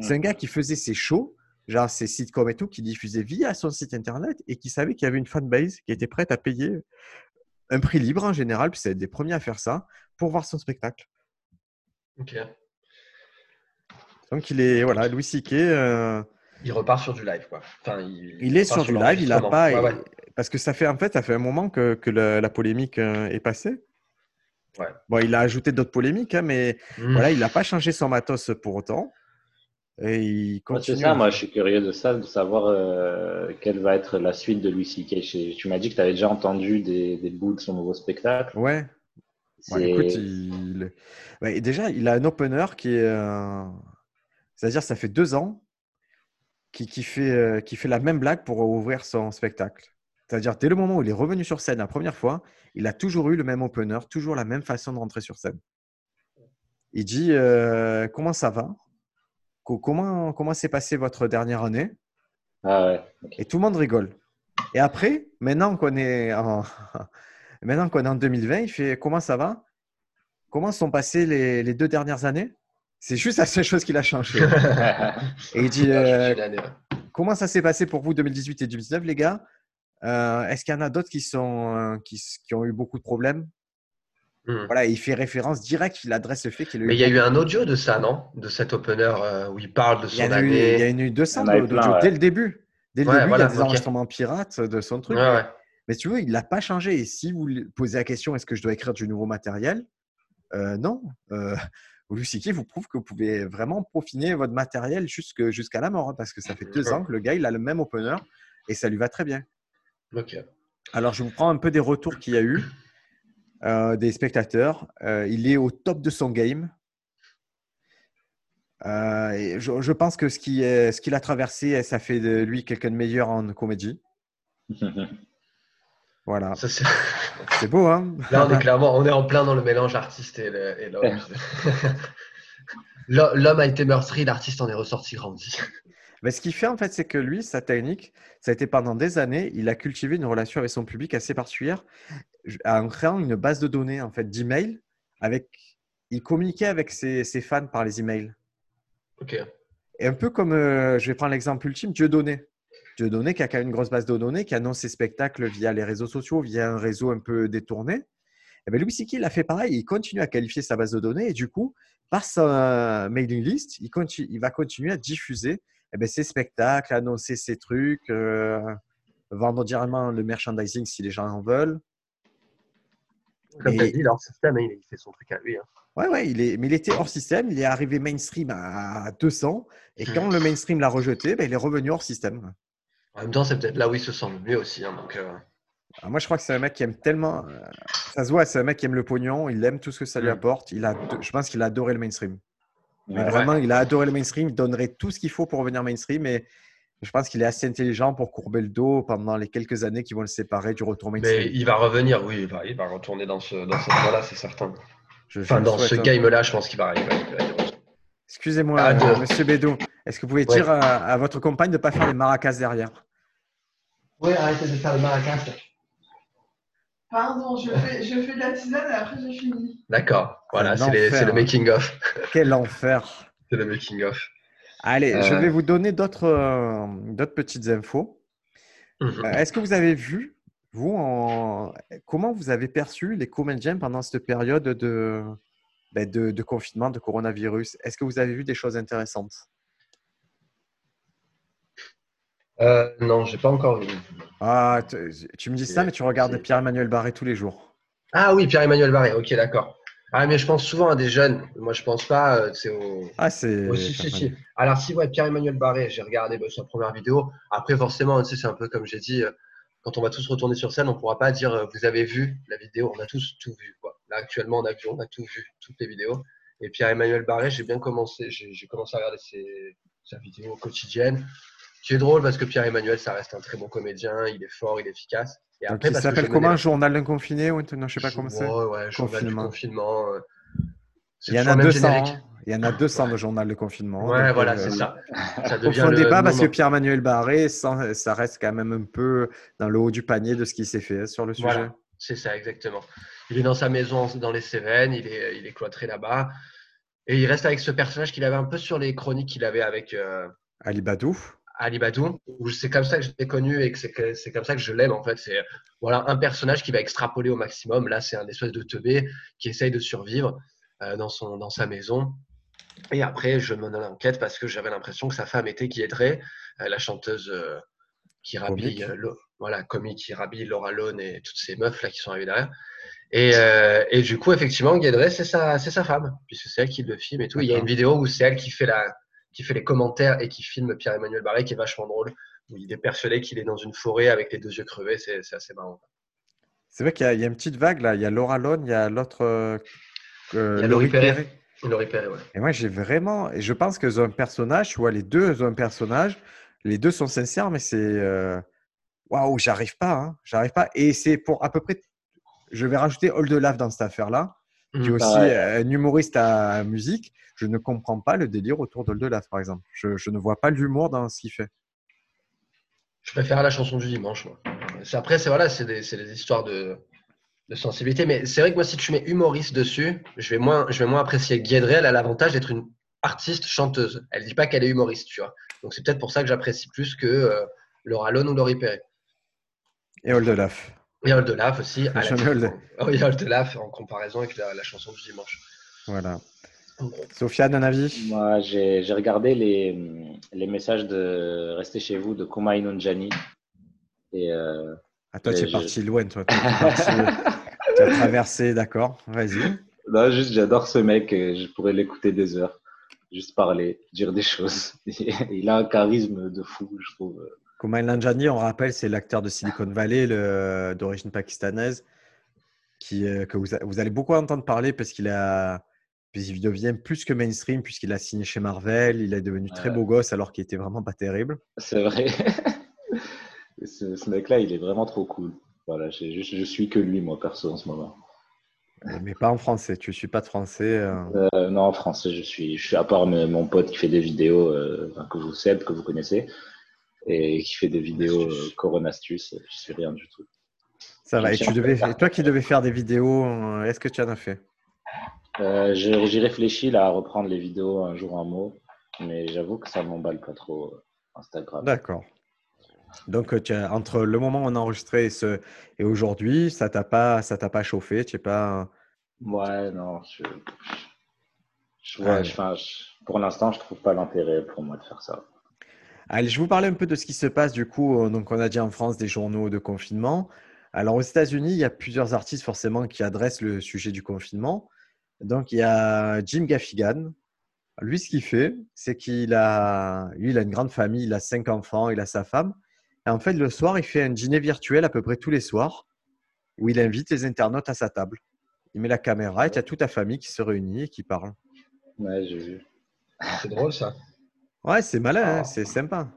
Speaker 1: C'est un gars qui faisait ses shows, genre ses sitcoms et tout, qui diffusait via son site internet et qui savait qu'il y avait une fanbase qui était prête à payer un prix libre en général, puis c'est des premiers à faire ça, pour voir son spectacle.
Speaker 3: Ok.
Speaker 1: Donc il est, voilà, Louis C.K., euh,
Speaker 3: Il repart sur du live, quoi. Enfin, il,
Speaker 1: il est sur du live, il a
Speaker 3: l'enregistrement.
Speaker 1: pas.
Speaker 3: Ouais, ouais.
Speaker 1: Parce que ça fait, en fait, ça fait un moment que, que la, la polémique euh, est passée.
Speaker 3: Ouais.
Speaker 1: Bon, il a ajouté d'autres polémiques, hein, mais
Speaker 3: Hmm.
Speaker 1: voilà, il n'a pas changé son matos pour autant. Et il
Speaker 2: Ouais,
Speaker 1: continue.
Speaker 2: c'est ça, moi je suis curieux de ça, de savoir euh, quelle va être la suite de Louis C.K. Tu m'as dit que tu avais déjà entendu des, des bouts de son nouveau spectacle.
Speaker 1: Ouais. Ouais,
Speaker 2: C'est-
Speaker 1: écoute, il... ouais, déjà, il a un opener qui est. euh, C'est-à-dire, ça fait deux ans qui, qui fait, euh, qui fait la même blague pour ouvrir son spectacle. C'est-à-dire, dès le moment où il est revenu sur scène la première fois, il a toujours eu le même opener, toujours la même façon de rentrer sur scène. Il dit euh, Comment ça va? Co- Comment comment s'est passée votre dernière année?
Speaker 2: Ah ouais.
Speaker 1: Et tout le monde rigole. Et après, maintenant qu'on est en, maintenant qu'on est en 2020, il fait Comment ça va? Comment sont passées les, les deux dernières années? C'est juste la seule chose qu'il a changé. Et il dit
Speaker 3: Ah,
Speaker 1: euh. Comment ça s'est passé pour vous 2018 et 2019, les gars? Est-ce qu'il y en a d'autres qui, sont, euh, qui, s- qui ont eu beaucoup de problèmes?
Speaker 3: Hmm.
Speaker 1: Voilà, il fait référence directe, il adresse le fait qu'il a eu.
Speaker 3: Mais il y a eu un audio de ça, non? De cet opener euh, où il parle de son
Speaker 1: eu, il y
Speaker 3: année.
Speaker 1: a eu 200
Speaker 2: Il y en a eu
Speaker 1: d'audio
Speaker 2: plein, ouais.
Speaker 1: dès le début. Dès le
Speaker 3: Ouais,
Speaker 1: début,
Speaker 3: voilà,
Speaker 1: il y a des enregistrements pirates de son truc.
Speaker 3: Ouais, ouais.
Speaker 1: Mais tu vois, il l'a pas changé. Et si vous posez la question, est-ce que je dois écrire du nouveau matériel? Euh, Non. Euh, Lucie vous prouve que vous pouvez vraiment peaufiner votre matériel jusque- jusqu'à la mort. hein, parce que ça fait deux
Speaker 3: Mhm.
Speaker 1: ans que le gars, il a le même opener et ça lui va très bien.
Speaker 3: Ok.
Speaker 1: Alors, je vous prends un peu des retours qu'il y a eu euh, des spectateurs. Euh, il est au top de son game. Euh, et je, je pense que ce qu'il a traversé, ça fait de lui quelqu'un de meilleur en comédie. Voilà.
Speaker 3: C'est-
Speaker 1: beau, hein?
Speaker 3: Là, on est clairement, on est en plein dans le mélange artiste et l'homme. L'ho- L'homme a été meurtri, l'artiste en est ressorti grandi.
Speaker 1: Mais ce qu'il fait, en fait, c'est que lui, sa technique, ça a été pendant des années, il a cultivé une relation avec son public assez particulière en créant une base de données, en fait, d'emails. Avec... Il communiquait avec ses, ses fans par les emails.
Speaker 3: Ok.
Speaker 1: Et un peu comme, euh, je vais prendre l'exemple ultime, Dieudonné. Dieudonné qui a quand même une grosse base de données, qui annonce ses spectacles via les réseaux sociaux, via un réseau un peu détourné. Et bien, Louis il a fait pareil, il continue à qualifier sa base de données et du coup, par sa mailing list, il, continue, il va continuer à diffuser eh ben, ses spectacles, annoncer ses trucs, euh, vendre directement le merchandising si les gens en veulent.
Speaker 3: Comme tu as dit, leur système, il il fait son truc à lui. hein.
Speaker 1: Ouais, ouais, il est, mais il était hors système, il est arrivé mainstream à 200 et quand le mainstream l'a rejeté, ben, il est revenu hors système.
Speaker 3: En même temps, c'est peut-être là où il se sent le mieux aussi. hein, donc, euh,
Speaker 1: Alors moi, je crois que c'est un mec qui aime tellement. euh, Ça se voit, c'est un mec qui aime le pognon, il aime tout ce que ça lui
Speaker 3: Mm.
Speaker 1: apporte. Il a, je pense qu'il a adoré le mainstream. Mais
Speaker 2: Ouais.
Speaker 1: vraiment, il a adoré le mainstream, il donnerait tout ce qu'il faut pour revenir mainstream. Et je pense qu'il est assez intelligent pour courber le dos pendant les quelques années qui vont le séparer du retour
Speaker 3: mais
Speaker 1: mainstream.
Speaker 3: il va revenir, oui, il va, il va retourner dans, ce, dans cette voie-là, c'est certain.
Speaker 1: Je-
Speaker 3: Enfin, dans ce
Speaker 1: hein.
Speaker 3: game-là, je pense qu'il va arriver.
Speaker 1: Excusez-moi,
Speaker 3: Ah,
Speaker 1: euh, monsieur Bédou, est-ce que vous pouvez
Speaker 3: Ouais.
Speaker 1: dire à, à votre compagne de ne pas faire les maracas derrière?
Speaker 3: Oui, arrêtez de faire le maracas.
Speaker 4: Pardon, je fais, je fais de la tisane et après j'ai fini.
Speaker 3: D'accord, voilà, c'est les-
Speaker 1: enfer,
Speaker 3: c'est le
Speaker 1: hein.
Speaker 3: making-of.
Speaker 1: Quel enfer
Speaker 3: C'est le making-of.
Speaker 1: Allez, je
Speaker 3: Euh.
Speaker 1: vais vous donner d'autres euh, d'autres petites infos.
Speaker 3: Mhm.
Speaker 1: Euh, Est-ce que vous avez vu, vous, en... comment vous avez perçu les comédiens pendant cette période de, ben, de, de confinement, de coronavirus? Est-ce que vous avez vu des choses intéressantes?
Speaker 3: Euh, non, j'ai pas encore vu.
Speaker 1: ah, tu- me dis ça, mais tu regardes. Pierre-Emmanuel Barré tous les jours.
Speaker 3: Ah oui, Pierre-Emmanuel Barré, ok, d'accord. Ah, mais je pense souvent à des jeunes. Moi, je pense pas, euh, c'est au.
Speaker 1: Ah, c'est.
Speaker 3: Si, si, si. Alors, si, ouais, Pierre-Emmanuel Barré, j'ai regardé bah, sa première vidéo. Après, forcément, tu sais, c'est un peu comme j'ai dit, euh, quand on va tous retourner sur scène, on ne pourra pas dire euh, vous avez vu la vidéo, on a tous tout vu. Quoi. Là, actuellement, on a tout vu, toutes les vidéos. Et Pierre-Emmanuel Barré, j'ai bien commencé, j'ai commencé à regarder ses, sa vidéo quotidienne, qui est drôle parce que Pierre-Emmanuel, ça reste un très bon comédien, il est fort, il est efficace.
Speaker 1: Et après, ça s'appelle comment Journal d'un confiné ou non, je sais pas comment c'est.
Speaker 3: Ouais, ouais, Journal du confinement. Euh,
Speaker 1: il y en a 200. Il y en a 200 de journal de confinement.
Speaker 3: Ouais, voilà, euh, c'est ça.
Speaker 1: ça débat parce que Pierre-Manuel Barré, ça, reste quand même un peu dans le haut du panier de ce qui s'est fait sur le sujet. Voilà,
Speaker 3: c'est ça, exactement. Il est dans sa maison dans les Cévennes, il est, il est cloîtré là-bas. Et il reste avec ce personnage qu'il avait un peu sur les chroniques qu'il avait avec euh,
Speaker 1: Ali Badou.
Speaker 3: Ali Badou, c'est comme ça que je l'ai connu et que c'est comme ça que je l'aime en fait. C'est voilà un personnage qui va extrapoler au maximum. Là, c'est un espèce de teubé qui essaye de survivre euh, dans, son, dans sa maison et après, je me donne l'enquête parce que j'avais l'impression que sa femme était Guédré, euh, la chanteuse euh, qui rhabille, euh, voilà, comique qui rhabille Laura Lone et toutes ces meufs là qui sont arrivées derrière. Et, et du coup, effectivement, Guédré, c'est sa, c'est sa femme, puisque c'est elle qui le filme et tout. Il y a une vidéo où c'est elle qui fait, la, qui fait les commentaires et qui filme Pierre-Emmanuel Barré, qui est vachement drôle, où il est persuadé qu'il est dans une forêt avec les deux yeux crevés. C'est, assez marrant.
Speaker 1: C'est vrai qu'il y a, il y a, une petite vague là. Il y a Laura Lone, il y a l'autre.
Speaker 3: il y a Laurie Perret.
Speaker 1: Et moi, j'ai vraiment. Et je pense que un personnage, tu vois, les deux un personnage. Les deux sont sincères, mais c'est. Euh, waouh, j'arrive pas. Hein, j'arrive pas. Et c'est pour à peu près. Je vais rajouter Oldelaf dans cette affaire-là, qui est mmh, aussi un humoriste à musique. Je ne comprends pas le délire autour d'Oldelaf, par exemple. Je, je, ne vois pas l'humour dans ce qu'il fait.
Speaker 3: Je préfère la chanson du dimanche, moi. Après, c'est voilà, c'est des, des histoires de de sensibilité. Mais c'est vrai que moi, si tu mets humoriste dessus, je vais moins, je vais moins apprécier. Guédré, elle a l'avantage d'être une artiste chanteuse. Elle dit pas qu'elle est humoriste, tu vois. Donc c'est peut-être pour ça que j'apprécie plus que euh, Laura Lone ou Laurie Perret.
Speaker 1: Et Oldelaf.
Speaker 3: Et Oldelaf aussi. À la... oh, et Oldelaf en comparaison avec la, chanson du dimanche.
Speaker 1: Voilà. Sofiane, un avis?
Speaker 2: Moi, j'ai regardé les, les, messages de Restez chez vous de Kuma Inonjani. Et euh,
Speaker 1: ah, toi, tu es parti loin, toi. Tu as traversé, d'accord. Vas-y.
Speaker 2: Non, juste, j'adore ce mec. Je pourrais l'écouter des heures. Juste parler, dire des choses. Il a un charisme de fou, je trouve.
Speaker 1: Kumail Nanjiani, on rappelle, c'est l'acteur de Silicon Valley, d'origine pakistanaise, qui, euh, que vous, allez beaucoup entendre parler parce qu'il a, il devient plus que mainstream puisqu'il a signé chez Marvel. Il est devenu très beau gosse alors qu'il était vraiment pas terrible.
Speaker 2: C'est vrai. ce, mec-là, il est vraiment trop cool. Voilà, je, je, suis que lui, moi, perso, en ce moment.
Speaker 1: Mais pas en français, tu ne suis pas de français
Speaker 2: euh... Euh, Non, en français, je suis, je suis à part mon pote qui fait des vidéos euh, que vous savez, que vous connaissez, et qui fait des vidéos euh, Coronastus, je suis rien du tout.
Speaker 1: Ça va, et, tu devais, toi qui devais faire des vidéos, est-ce que tu en as fait?
Speaker 2: J'ai réfléchi là, à reprendre les vidéos un jour un mot, mais j'avoue que ça ne m'emballe pas trop Instagram.
Speaker 1: D'accord. Donc, euh, entre le moment où on a enregistré et, ce, et aujourd'hui, ça t'a pas, ça t'a pas chauffé, tu sais pas.
Speaker 2: Ouais, non. Je, je, pour l'instant, je trouve pas l'intérêt pour moi de faire ça.
Speaker 1: Allez, je vous parler un peu de ce qui se passe du coup. Donc, on a dit en France des journaux de confinement. Alors, aux États-Unis, il y a plusieurs artistes forcément qui adressent le sujet du confinement. Donc, il y a Jim Gaffigan. Lui, ce qu'il fait, c'est qu'il a, lui, il a une grande famille, il a cinq enfants, il a sa femme en fait, le soir, il fait un dîner virtuel à peu près tous les soirs où il invite les internautes à sa table. Il met la caméra et tu as toute ta famille qui se réunit et qui parle.
Speaker 2: Ouais, j'ai vu.
Speaker 3: C'est drôle ça.
Speaker 1: Ouais, c'est malin, hein, c'est sympa.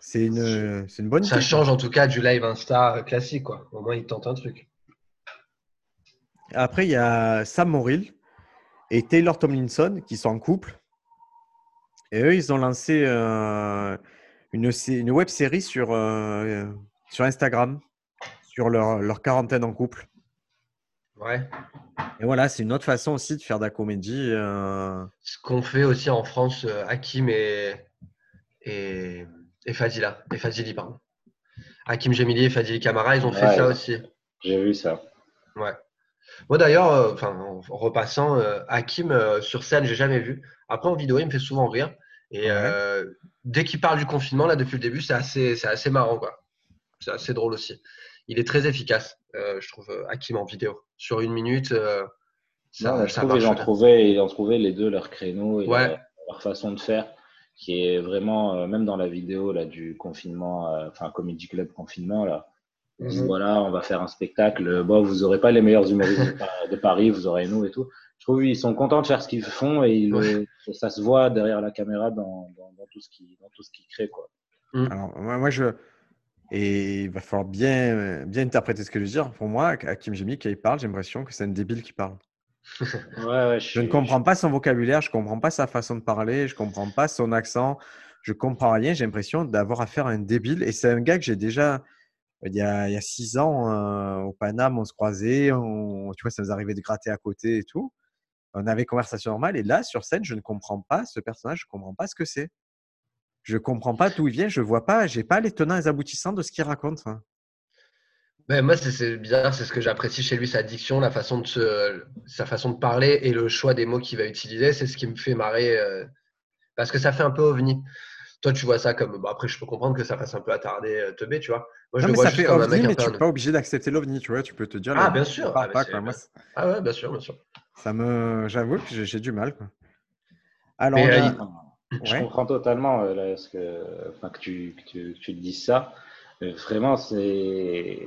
Speaker 1: C'est une, une bonne
Speaker 3: Ça change en tout cas du live Insta classique, quoi. Au moins, il tente un truc.
Speaker 1: Après, il y a Sam Morrill et Taylor Tomlinson qui sont en couple. Et eux, ils ont lancé euh, une, une web série sur, euh, sur Instagram, sur leur, leur, quarantaine en couple.
Speaker 3: Ouais.
Speaker 1: Et voilà, c'est une autre façon aussi de faire de la comédie. Euh.
Speaker 3: Ce qu'on fait aussi en France, euh, Hakim et, et, et Fadila. Et Fadili, pardon. Hakim Gemili et Fadili Camara, ils ont fait ça aussi.
Speaker 2: J'ai vu ça.
Speaker 3: Ouais. Moi d'ailleurs, enfin, en repassant, Hakim sur scène, j'ai jamais vu. Après en vidéo, il me fait souvent rire. Et dès qu'il parle du confinement, là, depuis le début, c'est assez, c'est assez marrant, quoi. C'est assez drôle aussi. Il est très efficace, euh, je trouve, euh, Hakim en vidéo. Sur une minute, euh,
Speaker 2: ça, je trouve qu'ils ont trouvé, ils ont trouvé les deux leur créneau et leur, façon de faire. qui est vraiment, euh, même dans la vidéo là, du confinement, euh, enfin, Comedy Club confinement, là, ils disent,
Speaker 3: Mhm.
Speaker 2: voilà, on va faire un spectacle. Bon, vous aurez pas les meilleurs humoristes de Pa- de Paris, vous aurez nous et tout. Je trouve qu'ils sont contents de faire ce qu'ils font et, ils le-
Speaker 3: Ouais.
Speaker 2: et ça se voit derrière la caméra dans, dans, dans tout ce qu'ils dans tout ce qu'ils créent, quoi.
Speaker 1: Alors, moi, moi, je. Et il va falloir bien, bien interpréter ce que je veux dire. Pour moi, Hakim Jimmy, quand il parle, j'ai l'impression que c'est un débile qui parle.
Speaker 2: Ouais, ouais,
Speaker 1: Je ne comprends pas son vocabulaire, je ne comprends pas sa façon de parler, je ne comprends pas son accent, je ne comprends rien. J'ai l'impression d'avoir affaire à un débile. Et c'est un gars que j'ai déjà, il y a, il y a six ans, euh, au Paname, on se croisait, on, tu vois, ça nous arrivait de gratter à côté et tout. On avait conversation normale. Et là, sur scène, je ne comprends pas ce personnage, je ne comprends pas ce que c'est. Je ne comprends pas d'où il vient, je ne vois pas, je n'ai pas les tenants et les aboutissants de ce qu'il raconte. hein.
Speaker 3: Ben, moi, c'est- bizarre, c'est ce que j'apprécie chez lui, sa diction, la façon de se- sa façon de parler et le choix des mots qu'il va utiliser, c'est ce qui me fait marrer euh, parce que ça fait un peu ovni. Toi, tu vois ça comme. bon, après, je peux comprendre que ça fasse un peu attardé euh, teubé, tu vois. Moi, je
Speaker 1: Non,
Speaker 3: le
Speaker 1: mais
Speaker 3: vois
Speaker 1: ça
Speaker 3: juste
Speaker 1: fait
Speaker 3: comme un
Speaker 1: ovni,
Speaker 3: mec
Speaker 1: mais tu n'es pas obligé d'accepter l'ovni, tu vois. Tu peux te dire.
Speaker 3: Ah, bien sûr. Ah,
Speaker 1: pas, quoi. Moi,
Speaker 3: Ah ouais, bien sûr, bien sûr.
Speaker 1: ça me, j'avoue que j'ai j'ai du mal. Quoi. Alors,
Speaker 3: Mais,
Speaker 1: on a-
Speaker 3: euh,
Speaker 2: Je
Speaker 1: Ouais.
Speaker 2: comprends totalement euh, là, ce que, enfin, que, tu, que, tu, que tu te dises ça. Mais vraiment, c'est,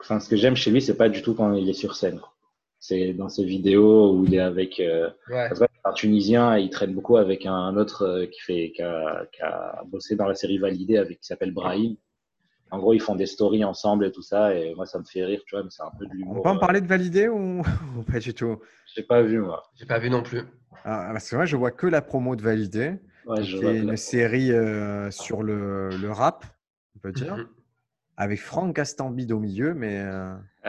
Speaker 2: enfin, ce que j'aime chez lui, c'est pas du tout quand il est sur scène. C'est dans ses vidéos où il est avec euh,
Speaker 3: Ouais.
Speaker 2: un Tunisien et il traîne beaucoup avec un autre euh, qui fait qui a, qui a bossé dans la série Validé avec qui s'appelle Brahim. En gros, ils font des stories ensemble et tout ça, et moi, ça me fait rire, tu vois, mais c'est un peu de l'humour.
Speaker 1: on peut en
Speaker 2: euh,
Speaker 1: parler de valider ou, ou pas du tout?
Speaker 2: J'ai pas vu, moi.
Speaker 3: J'ai pas vu non plus.
Speaker 1: Ah, Parce que moi, je vois que la promo de valider.
Speaker 2: Ouais,
Speaker 1: qui
Speaker 2: je vois
Speaker 1: une
Speaker 2: la-
Speaker 1: série euh, sur le, le rap, on peut dire,
Speaker 3: Mhm.
Speaker 1: avec Franck Gastambide au milieu, mais euh,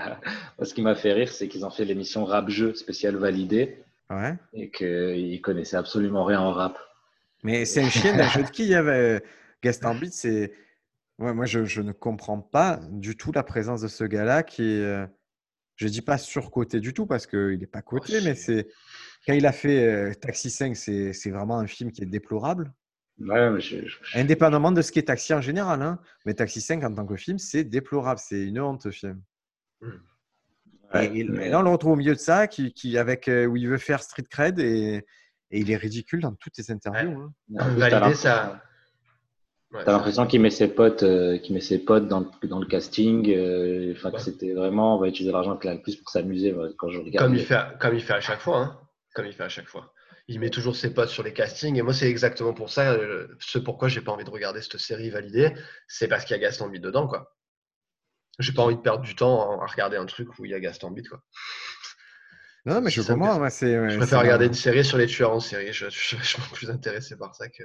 Speaker 2: Moi, ce qui m'a fait rire, c'est qu'ils ont fait l'émission Rap Jeu spécial Validé.
Speaker 1: ouais.
Speaker 2: et qu'ils connaissaient absolument rien en rap.
Speaker 1: Mais c'est un chien d'un jeu de qui il y avait Gastambide, c'est ouais, moi je, je ne comprends pas du tout la présence de ce gars-là qui est, euh, je dis pas surcoté du tout parce qu'il n'est pas coté,
Speaker 3: Oh,
Speaker 1: mais
Speaker 3: si.
Speaker 1: c'est quand il a fait euh, Taxi 5, c'est vraiment un film qui est déplorable.
Speaker 2: Ouais, mais je, je-
Speaker 1: Indépendamment de ce qui est Taxi en général, hein. mais Taxi 5 en tant que film, c'est déplorable, c'est une honte ce film.
Speaker 2: ouais,
Speaker 1: et, et
Speaker 2: mais-
Speaker 1: là, on le retrouve au milieu de ça, qui, qui avec, euh, où il veut faire street cred et, et il est ridicule dans toutes les interviews. hein.
Speaker 2: en plus, t'as
Speaker 3: Validé,
Speaker 2: l'impression-
Speaker 3: ça. Ouais,
Speaker 2: T'as l'impression qu'il met ses potes, euh, qu'il met ses potes dans, le- dans le casting. euh, Enfin,
Speaker 3: Ouais.
Speaker 2: c'était vraiment, on va utiliser l'argent qu'il a le plus pour s'amuser. Quand je regarde.
Speaker 3: Comme il, fait, comme il fait à chaque fois. Hein. Comme il fait à chaque fois. Il met toujours ses potes sur les castings. Et moi, c'est exactement pour ça, euh, ce pourquoi j'ai pas envie de regarder cette série validée. C'est parce qu'il y a Gaston Bide dedans, quoi. J'ai pas envie de perdre du temps à regarder un truc où il y a Gaston Bide, quoi.
Speaker 1: Non, mais je comprends. moi, c'est-
Speaker 3: Je préfère regarder
Speaker 1: un-
Speaker 3: une série sur les tueurs en série. Je, je suis vachement plus intéressé par ça que,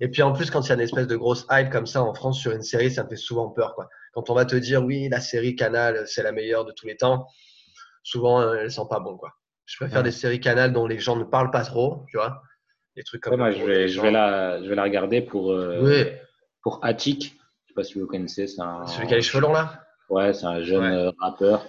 Speaker 3: Et puis en plus, quand il y a une espèce de grosse hype comme ça en France sur une série, ça me fait souvent peur, quoi. Quand on va te dire, oui, la série Canal, c'est la meilleure de tous les temps, souvent, euh, elle sent pas bon, quoi. Je préfère
Speaker 1: Ouais.
Speaker 3: des séries Canal dont les gens ne parlent pas trop, tu vois. Des trucs comme
Speaker 2: Ouais, moi,
Speaker 3: Le
Speaker 2: je vais, je la, je vais la regarder pour, euh,
Speaker 3: Oui,
Speaker 2: pour Attic. Je sais pas si vous connaissez. Un,
Speaker 3: celui qui a les cheveux longs, là?
Speaker 2: Ouais, c'est un jeune
Speaker 3: Ouais.
Speaker 2: euh, rappeur.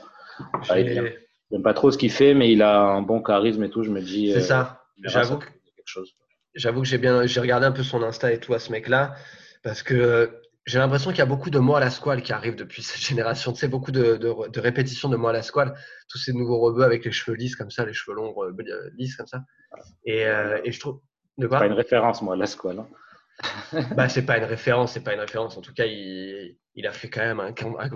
Speaker 2: Vient. J'aime pas trop ce qu'il fait, mais il a un bon charisme et tout. Je me dis.
Speaker 3: C'est
Speaker 2: euh,
Speaker 3: ça. J'avoue que
Speaker 2: chose.
Speaker 3: J'avoue que j'ai bien, j'ai regardé un peu son Insta et tout à ce mec-là, parce que euh, j'ai l'impression qu'il y a beaucoup de mots à la squale qui arrivent depuis cette génération. Tu sais, beaucoup de, de, de répétitions de mots à la squale. Tous ces nouveaux rebeux avec les cheveux lisses comme ça, les cheveux longs euh, lisses comme ça. Et, euh, et je trouve. De quoi?
Speaker 2: Pas une référence, moi, la squale. hein.
Speaker 3: Bah, c'est pas une référence, c'est pas une référence. En tout cas, il, il a fait quand même un,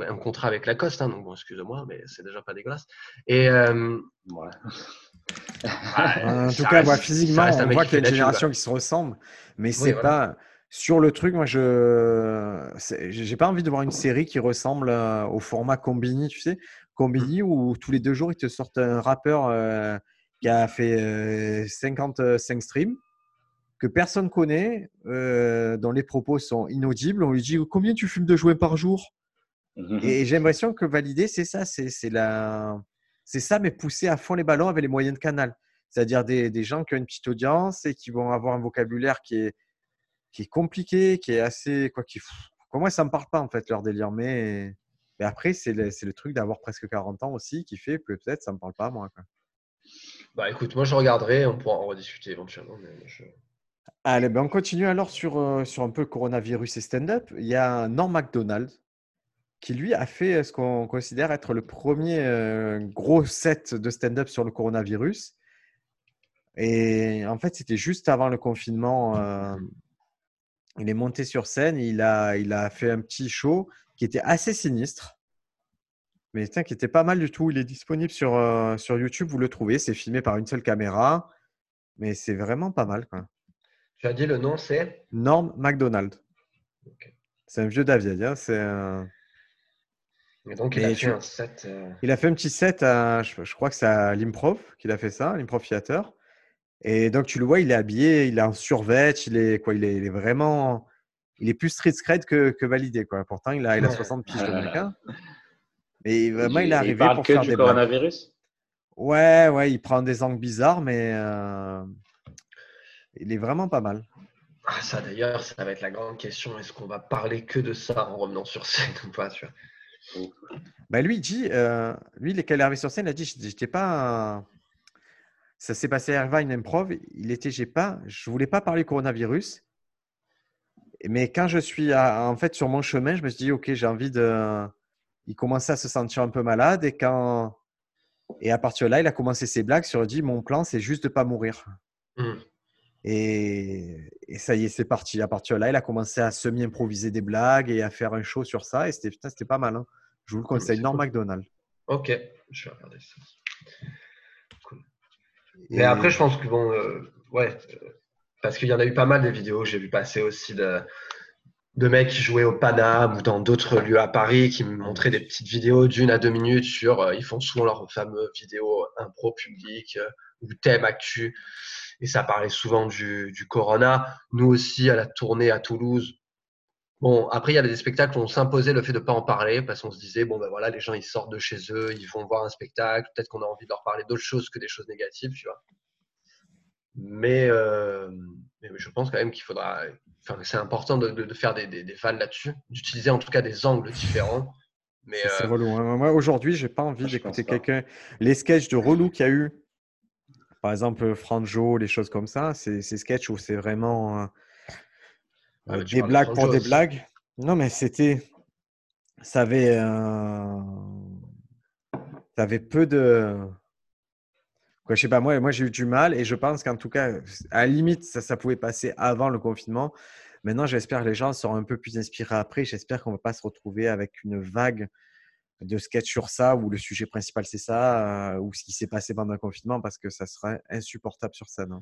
Speaker 3: un contrat avec Lacoste, hein, donc bon, excuse-moi, mais c'est déjà pas dégueulasse. Et euh,
Speaker 2: Ouais.
Speaker 3: Ah,
Speaker 1: En tout cas,
Speaker 3: reste-
Speaker 1: moi, physiquement, on voit
Speaker 3: qui
Speaker 1: qu'il y a une génération qui se ressemble, mais
Speaker 3: Oui,
Speaker 1: c'est
Speaker 3: voilà.
Speaker 1: pas sur le truc. Moi, je j'ai pas envie de voir une série qui ressemble euh, au format Combini, tu sais, Combini où tous les deux jours ils te sortent un rappeur euh, qui a fait euh, 55 streams que personne connaît, euh, dont les propos sont inaudibles. On lui dit combien tu fumes de joints par jour?
Speaker 2: Mhm.
Speaker 1: Et j'ai l'impression que valider, c'est ça, c'est la, c'est ça, mais pousser à fond les ballons avec les moyens de canal. C'est-à-dire des, des gens qui ont une petite audience et qui vont avoir un vocabulaire qui est, qui est compliqué, qui est assez, quoi, qui, pour moi, ça me parle pas en fait leur délire. Mais, mais après, c'est le, truc d'avoir presque 40 ans aussi qui fait que peut-être ça me parle pas moi. Quoi.
Speaker 3: Bah écoute, moi je regarderai, on pourra en rediscuter éventuellement. Mais je...
Speaker 1: Allez, ben on continue alors sur, euh, sur un peu coronavirus et stand-up. Il y a Norm MacDonald qui lui a fait ce qu'on considère être le premier euh, gros set de stand-up sur le coronavirus. Et en fait, c'était juste avant le confinement. euh, il est monté sur scène, il a, il a fait un petit show qui était assez sinistre, mais tiens, qui était pas mal du tout. Il est disponible sur, euh, sur YouTube, vous le trouvez. C'est filmé par une seule caméra, mais c'est vraiment pas mal. Quoi.
Speaker 3: Tu as dit le nom, c'est?
Speaker 1: Norm MacDonald.
Speaker 3: Ok.
Speaker 1: C'est un vieux David. hein, C'est un-
Speaker 3: Et donc, il
Speaker 1: Et
Speaker 3: a
Speaker 1: tu-
Speaker 3: fait un set. euh,
Speaker 1: Il a fait un petit set, à- je, je crois que c'est à l'improv qu'il a fait ça, l'improv theater. Et donc, tu le vois, il est habillé, il est en survêt, il est, quoi, il est, il est vraiment. Il est plus street cred que, que validé. Quoi. Pourtant, il a, il a
Speaker 3: Ouais.
Speaker 1: 60 piges, mec. hein. Mais vraiment, il est
Speaker 2: Et
Speaker 1: arrivé
Speaker 2: parle
Speaker 1: pour
Speaker 2: que
Speaker 1: faire
Speaker 2: du
Speaker 1: des blagues.
Speaker 2: coronavirus?
Speaker 1: Ouais, ouais, il prend des angles bizarres, mais euh, il est vraiment pas mal.
Speaker 3: Ah, ça d'ailleurs, ça va être la grande question. Est-ce qu'on va parler que de ça en revenant sur scène ou pas tu vois?
Speaker 1: Bah, lui, il dit, euh, lui, il est- arrivé sur scène, il a dit, j'étais pas. un- Ça s'est passé à Irvine Improv. Il était, j'ai pas, je voulais pas parler coronavirus. Mais quand je suis à- en fait sur mon chemin, je me suis dit, ok, j'ai envie de. Il commençait à se sentir un peu malade et quand et à partir de là, il a commencé ses blagues sur. Dit, mon plan, c'est juste de pas mourir.
Speaker 3: Hmm.
Speaker 1: Et, et ça y est, c'est parti. À partir de là, il a commencé à semi-improviser des blagues et à faire un show sur ça. Et c'était putain, c'était pas mal. hein. Je vous le conseille.
Speaker 3: c'est
Speaker 1: Norm
Speaker 3: cool.
Speaker 1: MacDonald.
Speaker 3: Ok, je vais regarder ça.
Speaker 1: Et-
Speaker 3: Mais après, je pense que bon, euh, ouais, euh, parce qu'il y en a eu pas mal de vidéos. J'ai vu passer aussi de, de mecs qui jouaient au Paname ou dans d'autres lieux à Paris qui me montraient des petites vidéos d'une à deux minutes sur. euh, ils font souvent leurs fameux vidéos impro public ou thème actu. Et ça parlait souvent du, du Corona. Nous aussi, à la tournée à Toulouse. Bon, après, il y avait des spectacles où on s'imposait le fait de ne pas en parler parce qu'on se disait, bon, ben voilà, les gens, ils sortent de chez eux, ils vont voir un spectacle, peut-être qu'on a envie de leur parler d'autres choses que des choses négatives, tu vois. Mais, euh, mais je pense quand même qu'il faudra, enfin, c'est important de, de- de faire des, des, des vannes là-dessus, d'utiliser en tout cas des angles différents. Mais
Speaker 1: C'est- C'est
Speaker 3: euh,
Speaker 1: relou. hein. Moi, aujourd'hui, j'ai pas envie
Speaker 3: je
Speaker 1: d'écouter quelqu'un. Les sketchs de relou qu'il y a eu, par exemple Franjo, les choses comme ça, c'est ces sketchs où c'est vraiment euh,
Speaker 3: Ah, tu
Speaker 1: des
Speaker 3: de
Speaker 1: blagues pour des blagues? Non, mais c'était. Ça avait. euh, Ça avait peu de. Quoi, je sais pas, moi, moi j'ai eu du mal et je pense qu'en tout cas, à la limite, ça, ça pouvait passer avant le confinement. Maintenant, j'espère que les gens seront un peu plus inspirés après. J'espère qu'on ne va pas se retrouver avec une vague de sketch sur ça où le sujet principal c'est ça euh, ou ce qui s'est passé pendant le confinement parce que ça serait insupportable sur scène. hein.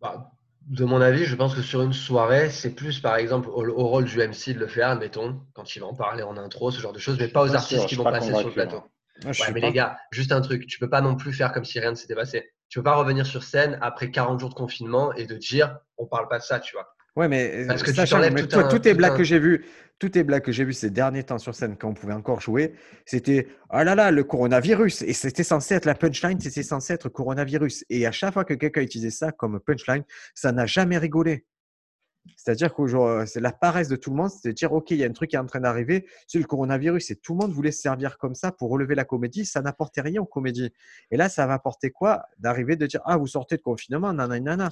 Speaker 3: bah, de mon avis, je pense que sur une soirée, c'est plus par exemple au, au rôle du MC de le faire, admettons, quand il va en parler en intro, ce genre de choses, mais pas aux
Speaker 2: Pas
Speaker 3: artistes
Speaker 2: sûr,
Speaker 3: qui vont
Speaker 2: pas
Speaker 3: passer sur le plateau.
Speaker 2: moi.
Speaker 1: Ah,
Speaker 3: Ouais, mais
Speaker 1: pas.
Speaker 3: les gars, juste un truc, tu peux pas non plus faire comme si rien ne s'était passé. Tu peux pas revenir sur scène après 40 jours de confinement et de dire on parle pas de ça, tu vois.
Speaker 1: Ouais, mais
Speaker 3: Parce
Speaker 1: euh,
Speaker 3: que
Speaker 1: mais
Speaker 3: tout
Speaker 1: toi,
Speaker 3: un-
Speaker 1: toutes les
Speaker 3: tout
Speaker 1: blagues
Speaker 3: un-
Speaker 1: que j'ai vues, toutes les blagues que j'ai vues ces derniers temps sur scène quand on pouvait encore jouer, c'était ah là là le coronavirus et c'était censé être la punchline, c'était censé être coronavirus et à chaque fois que quelqu'un utilisait ça comme punchline, ça n'a jamais rigolé. C'est-à-dire qu'aujourd'hui, c'est la paresse de tout le monde, c'est de dire ok, il y a un truc qui est en train d'arriver, c'est le coronavirus et tout le monde voulait se servir comme ça pour relever la comédie, ça n'apportait rien aux comédies. Et là, ça va apporter quoi? D'arriver de dire ah vous sortez de confinement, nanana.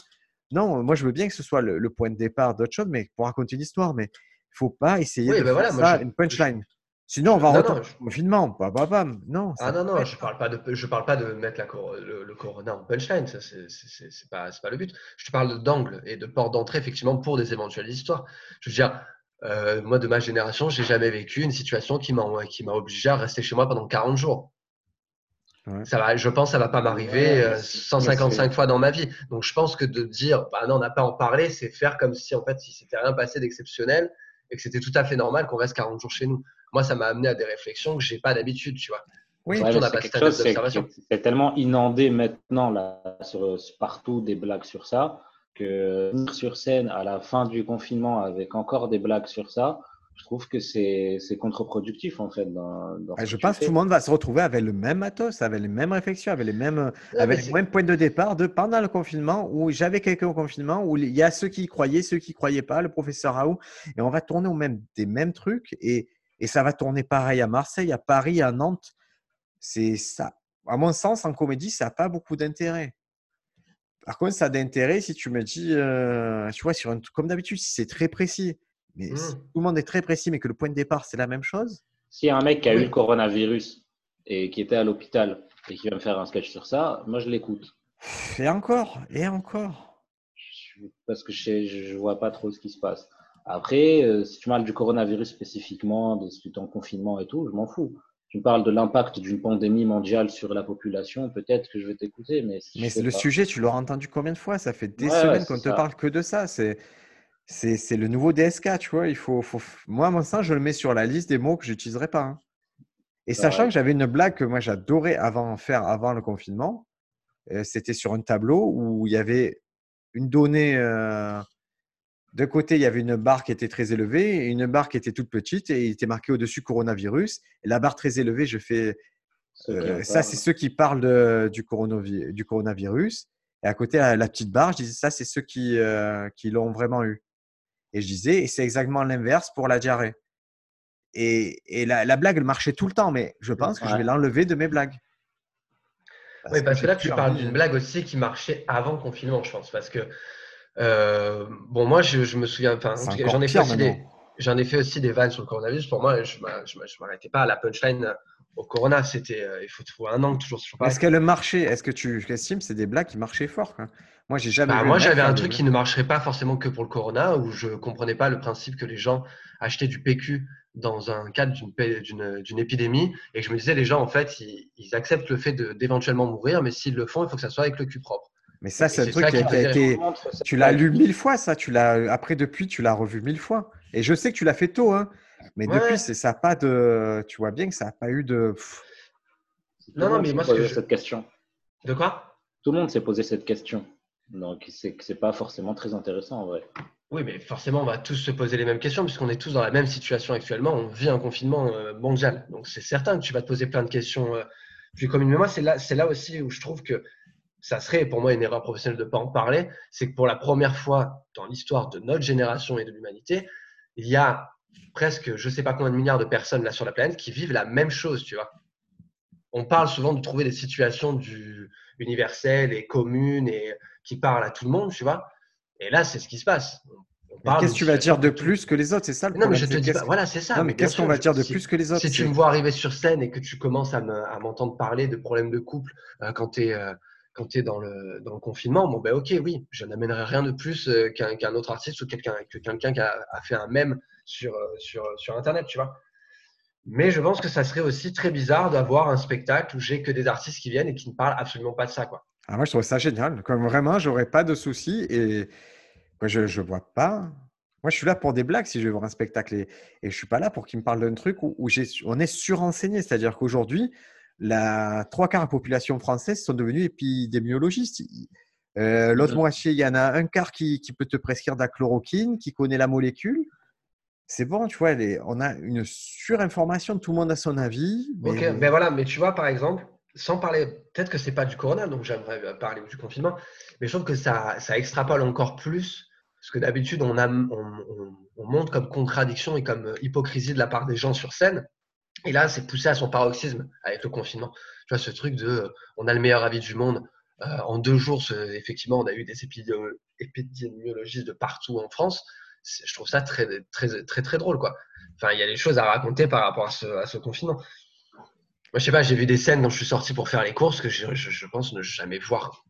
Speaker 1: Non, moi je veux bien que ce soit le, le point de départ d'autre chose, mais pour raconter une histoire, mais il faut pas essayer
Speaker 3: Oui,
Speaker 1: de
Speaker 3: ben
Speaker 1: faire
Speaker 3: voilà, moi,
Speaker 1: ça
Speaker 3: je-
Speaker 1: une punchline. Sinon, on va
Speaker 3: Non, non,
Speaker 1: retourner
Speaker 3: je-
Speaker 1: au confinement. Bah, bah, bam. Non,
Speaker 3: Ah non, non, je
Speaker 1: être-
Speaker 3: parle pas de, je parle pas de mettre la le, le corona en punchline, c'est- c'est pas, c'est pas le but. Je te parle d'angle et de porte d'entrée effectivement pour des éventuelles histoires. Je veux dire, euh, moi de ma génération, j'ai jamais vécu une situation qui m'a qui m'a obligé à rester chez moi pendant 40 jours.
Speaker 1: Ouais.
Speaker 3: Ça va, je pense que ça va pas m'arriver
Speaker 2: Ouais,
Speaker 3: euh,
Speaker 2: mais c'est-
Speaker 3: 155 fois dans ma vie. Donc je pense que de dire, bah non, on n'a pas à en parler, c'est faire comme si en fait, si c'était rien passé d'exceptionnel et que c'était tout à fait normal qu'on reste 40 jours chez nous. Moi, ça m'a amené à des réflexions que j'ai pas d'habitude, tu vois.
Speaker 1: Oui,
Speaker 3: Ouais,
Speaker 2: c'est tellement inondé maintenant là, sur, partout des blagues sur ça que venir sur scène à la fin du confinement avec encore des blagues sur ça, je trouve que c'est contre-productif en fait. Dans,
Speaker 1: Ah, Je pense que tout le monde va se retrouver avec le même matos, avec les mêmes réflexions, avec les mêmes,
Speaker 3: Ouais, mais
Speaker 1: avec
Speaker 3: c'est-
Speaker 1: le même point de départ de pendant le confinement où j'avais quelqu'un au confinement où il y a ceux qui y croyaient, ceux qui y croyaient pas, le professeur Raoult, et on va tourner au même des mêmes trucs et, et ça va tourner pareil à Marseille, à Paris, à Nantes. C'est ça. À mon sens, en comédie, ça n'a pas beaucoup d'intérêt. Par contre, ça a d'intérêt si tu me dis, euh, tu vois, sur un comme d'habitude, si c'est très précis. Mais si
Speaker 3: Mm.
Speaker 1: tout le monde est très précis, mais que le point de départ, c'est la même chose?
Speaker 2: S'il y a un mec qui a eu le coronavirus et qui était à l'hôpital et qui va me faire un sketch sur ça, moi je l'écoute.
Speaker 1: Et encore, et encore.
Speaker 2: Parce que je ne vois pas trop ce qui se passe. Après, euh, si tu parles du coronavirus spécifiquement, des suites en confinement et tout, je m'en fous. Tu me parles de l'impact d'une pandémie mondiale sur la population, peut-être que je vais t'écouter, mais si
Speaker 1: Mais le
Speaker 2: pas.
Speaker 1: sujet, tu l'auras entendu combien de fois? Ça fait des
Speaker 2: Ouais,
Speaker 1: semaines qu'on te
Speaker 2: ça.
Speaker 1: parle que de ça. C'est, c'est, le nouveau DSK, tu vois. Il faut, faut... Moi, mon sens, je le mets sur la liste des mots que j'utiliserai pas. hein. Et
Speaker 2: C'est
Speaker 1: sachant que j'avais une blague que moi j'adorais avant faire avant le confinement, euh, c'était sur un tableau où il y avait une donnée. euh, D'un côté, il y avait une barre qui était très élevée et une barre qui était toute petite et il était marqué au-dessus coronavirus. Et la barre très élevée, je fais euh, ça, c'est ceux qui parlent de- du, coronavi- du coronavirus. Et à côté, la, la petite barre, je disais ça, c'est ceux qui, euh, qui l'ont vraiment eu. Et je disais, et c'est exactement l'inverse pour la diarrhée. Et, et la, la blague, elle marchait tout le temps, mais je pense que je vais l'enlever de mes blagues.
Speaker 3: Oui, parce que là, tu parles d'une blague aussi qui marchait avant le confinement, je pense. Parce que, euh, bon, moi, je, je me souviens, enfin, j'en ai, fait aussi des- j'en ai fait aussi des vannes sur le coronavirus. Pour moi, je je m'arrêtais pas à la punchline au corona. C'était, euh, il faut trouver un angle toujours sur
Speaker 1: Mais Est-ce qu'elle marchait Est-ce que tu estimes que c'est des blagues qui marchaient fort quoi? Moi, j'ai jamais
Speaker 3: Bah, moi, j'avais un
Speaker 1: des
Speaker 3: truc qui ne marcherait pas forcément que pour le corona, où je comprenais pas le principe que les gens achetaient du PQ dans un cadre d'une pa- d'une d'une épidémie, et que je me disais, les gens, en fait, ils, ils acceptent le fait d'éventuellement mourir, mais s'ils le font, il faut que ça soit avec le cul propre.
Speaker 1: Mais ça, c'est un truc qui a,
Speaker 3: qui
Speaker 1: été. Tu l'as lu mille fois, ça. Tu l'as. Après, depuis, tu l'as revu mille fois. Et je sais que tu l'as fait tôt, hein. Mais
Speaker 3: Ouais.
Speaker 1: depuis, c'est ça pas de. Tu vois bien que ça n'a pas eu de.
Speaker 2: Tout
Speaker 3: Non,
Speaker 2: le
Speaker 3: non,
Speaker 2: monde
Speaker 3: mais
Speaker 2: s'est
Speaker 3: moi, que
Speaker 2: posé
Speaker 3: je-
Speaker 2: cette question.
Speaker 3: De quoi?
Speaker 2: Tout le monde s'est posé cette question. Donc, c'est que c'est pas forcément très intéressant en vrai.
Speaker 3: Oui, mais forcément, on va tous se poser les mêmes questions, puisqu'on est tous dans la même situation actuellement. On vit un confinement euh, mondial. Donc, c'est certain que tu vas te poser plein de questions euh, plus communes. Mais moi, c'est là, c'est là aussi où je trouve que ça serait pour moi une erreur professionnelle de ne pas en parler. C'est que pour la première fois dans l'histoire de notre génération et de l'humanité, il y a presque, je ne sais pas combien de milliards de personnes là sur la planète qui vivent la même chose, tu vois. On parle souvent de trouver des situations du universelles et communes et qui parlent à tout le monde, tu vois. Et là, c'est ce qui se passe.
Speaker 1: Qu'est-ce que tu vas dire de plus que les autres? C'est ça le
Speaker 3: non, mais
Speaker 1: problème.
Speaker 3: je te dis pas. Voilà, c'est ça.
Speaker 1: Non, mais qu'est-ce qu'on va dire de
Speaker 3: si-
Speaker 1: plus que les autres?
Speaker 3: Si tu me vois arriver sur scène et que tu commences à me- à m'entendre parler de problèmes de couple euh, quand tu es, quand tu es dans, le, dans le confinement, bon, ben ok, oui, je n'amènerai rien de plus euh, qu'un autre artiste ou quelqu'un que quelqu'un qui a, a fait un mème sur, euh, sur, sur Internet, tu vois. Mais je pense que ça serait aussi très bizarre d'avoir un spectacle où j'ai que des artistes qui viennent et qui ne parlent absolument pas de ça, quoi.
Speaker 1: Ah, moi, je trouve ça génial. Comme vraiment, j'aurais pas de soucis et moi, je ne vois pas. Moi, je suis là pour des blagues si je vais voir un spectacle et, et je suis pas là pour qu'il me parle d'un truc où, où j'ai- on est surenseigné. C'est-à-dire qu'aujourd'hui, la trois quarts de la population française sont devenus épidémiologistes. Euh, L'autre moitié, il y en a un quart qui, qui peut te prescrire de la chloroquine, qui connaît la molécule. C'est bon, tu vois, les- on a une surinformation, tout le monde a son avis. Mais,
Speaker 3: Ok, mais voilà, mais tu vois, par exemple, sans parler, peut-être que c'est pas du corona, donc j'aimerais euh, parler du confinement, mais je trouve que ça, ça extrapole encore plus, parce que d'habitude, on, a- on, on- on monte comme contradiction et comme euh, hypocrisie de la part des gens sur scène, et là, c'est poussé à son paroxysme avec le confinement. Tu vois, ce truc de, euh, on a le meilleur avis du monde. Euh, en deux jours, ce- effectivement, on a eu des épidémi- épidémiologistes de partout en France. Je trouve ça très, très, très, très drôle, quoi. Enfin, il y a des choses à raconter par rapport à ce, à ce confinement. Moi, je sais pas, j'ai vu des scènes quand je suis sorti pour faire les courses que je, je- je pense ne jamais voir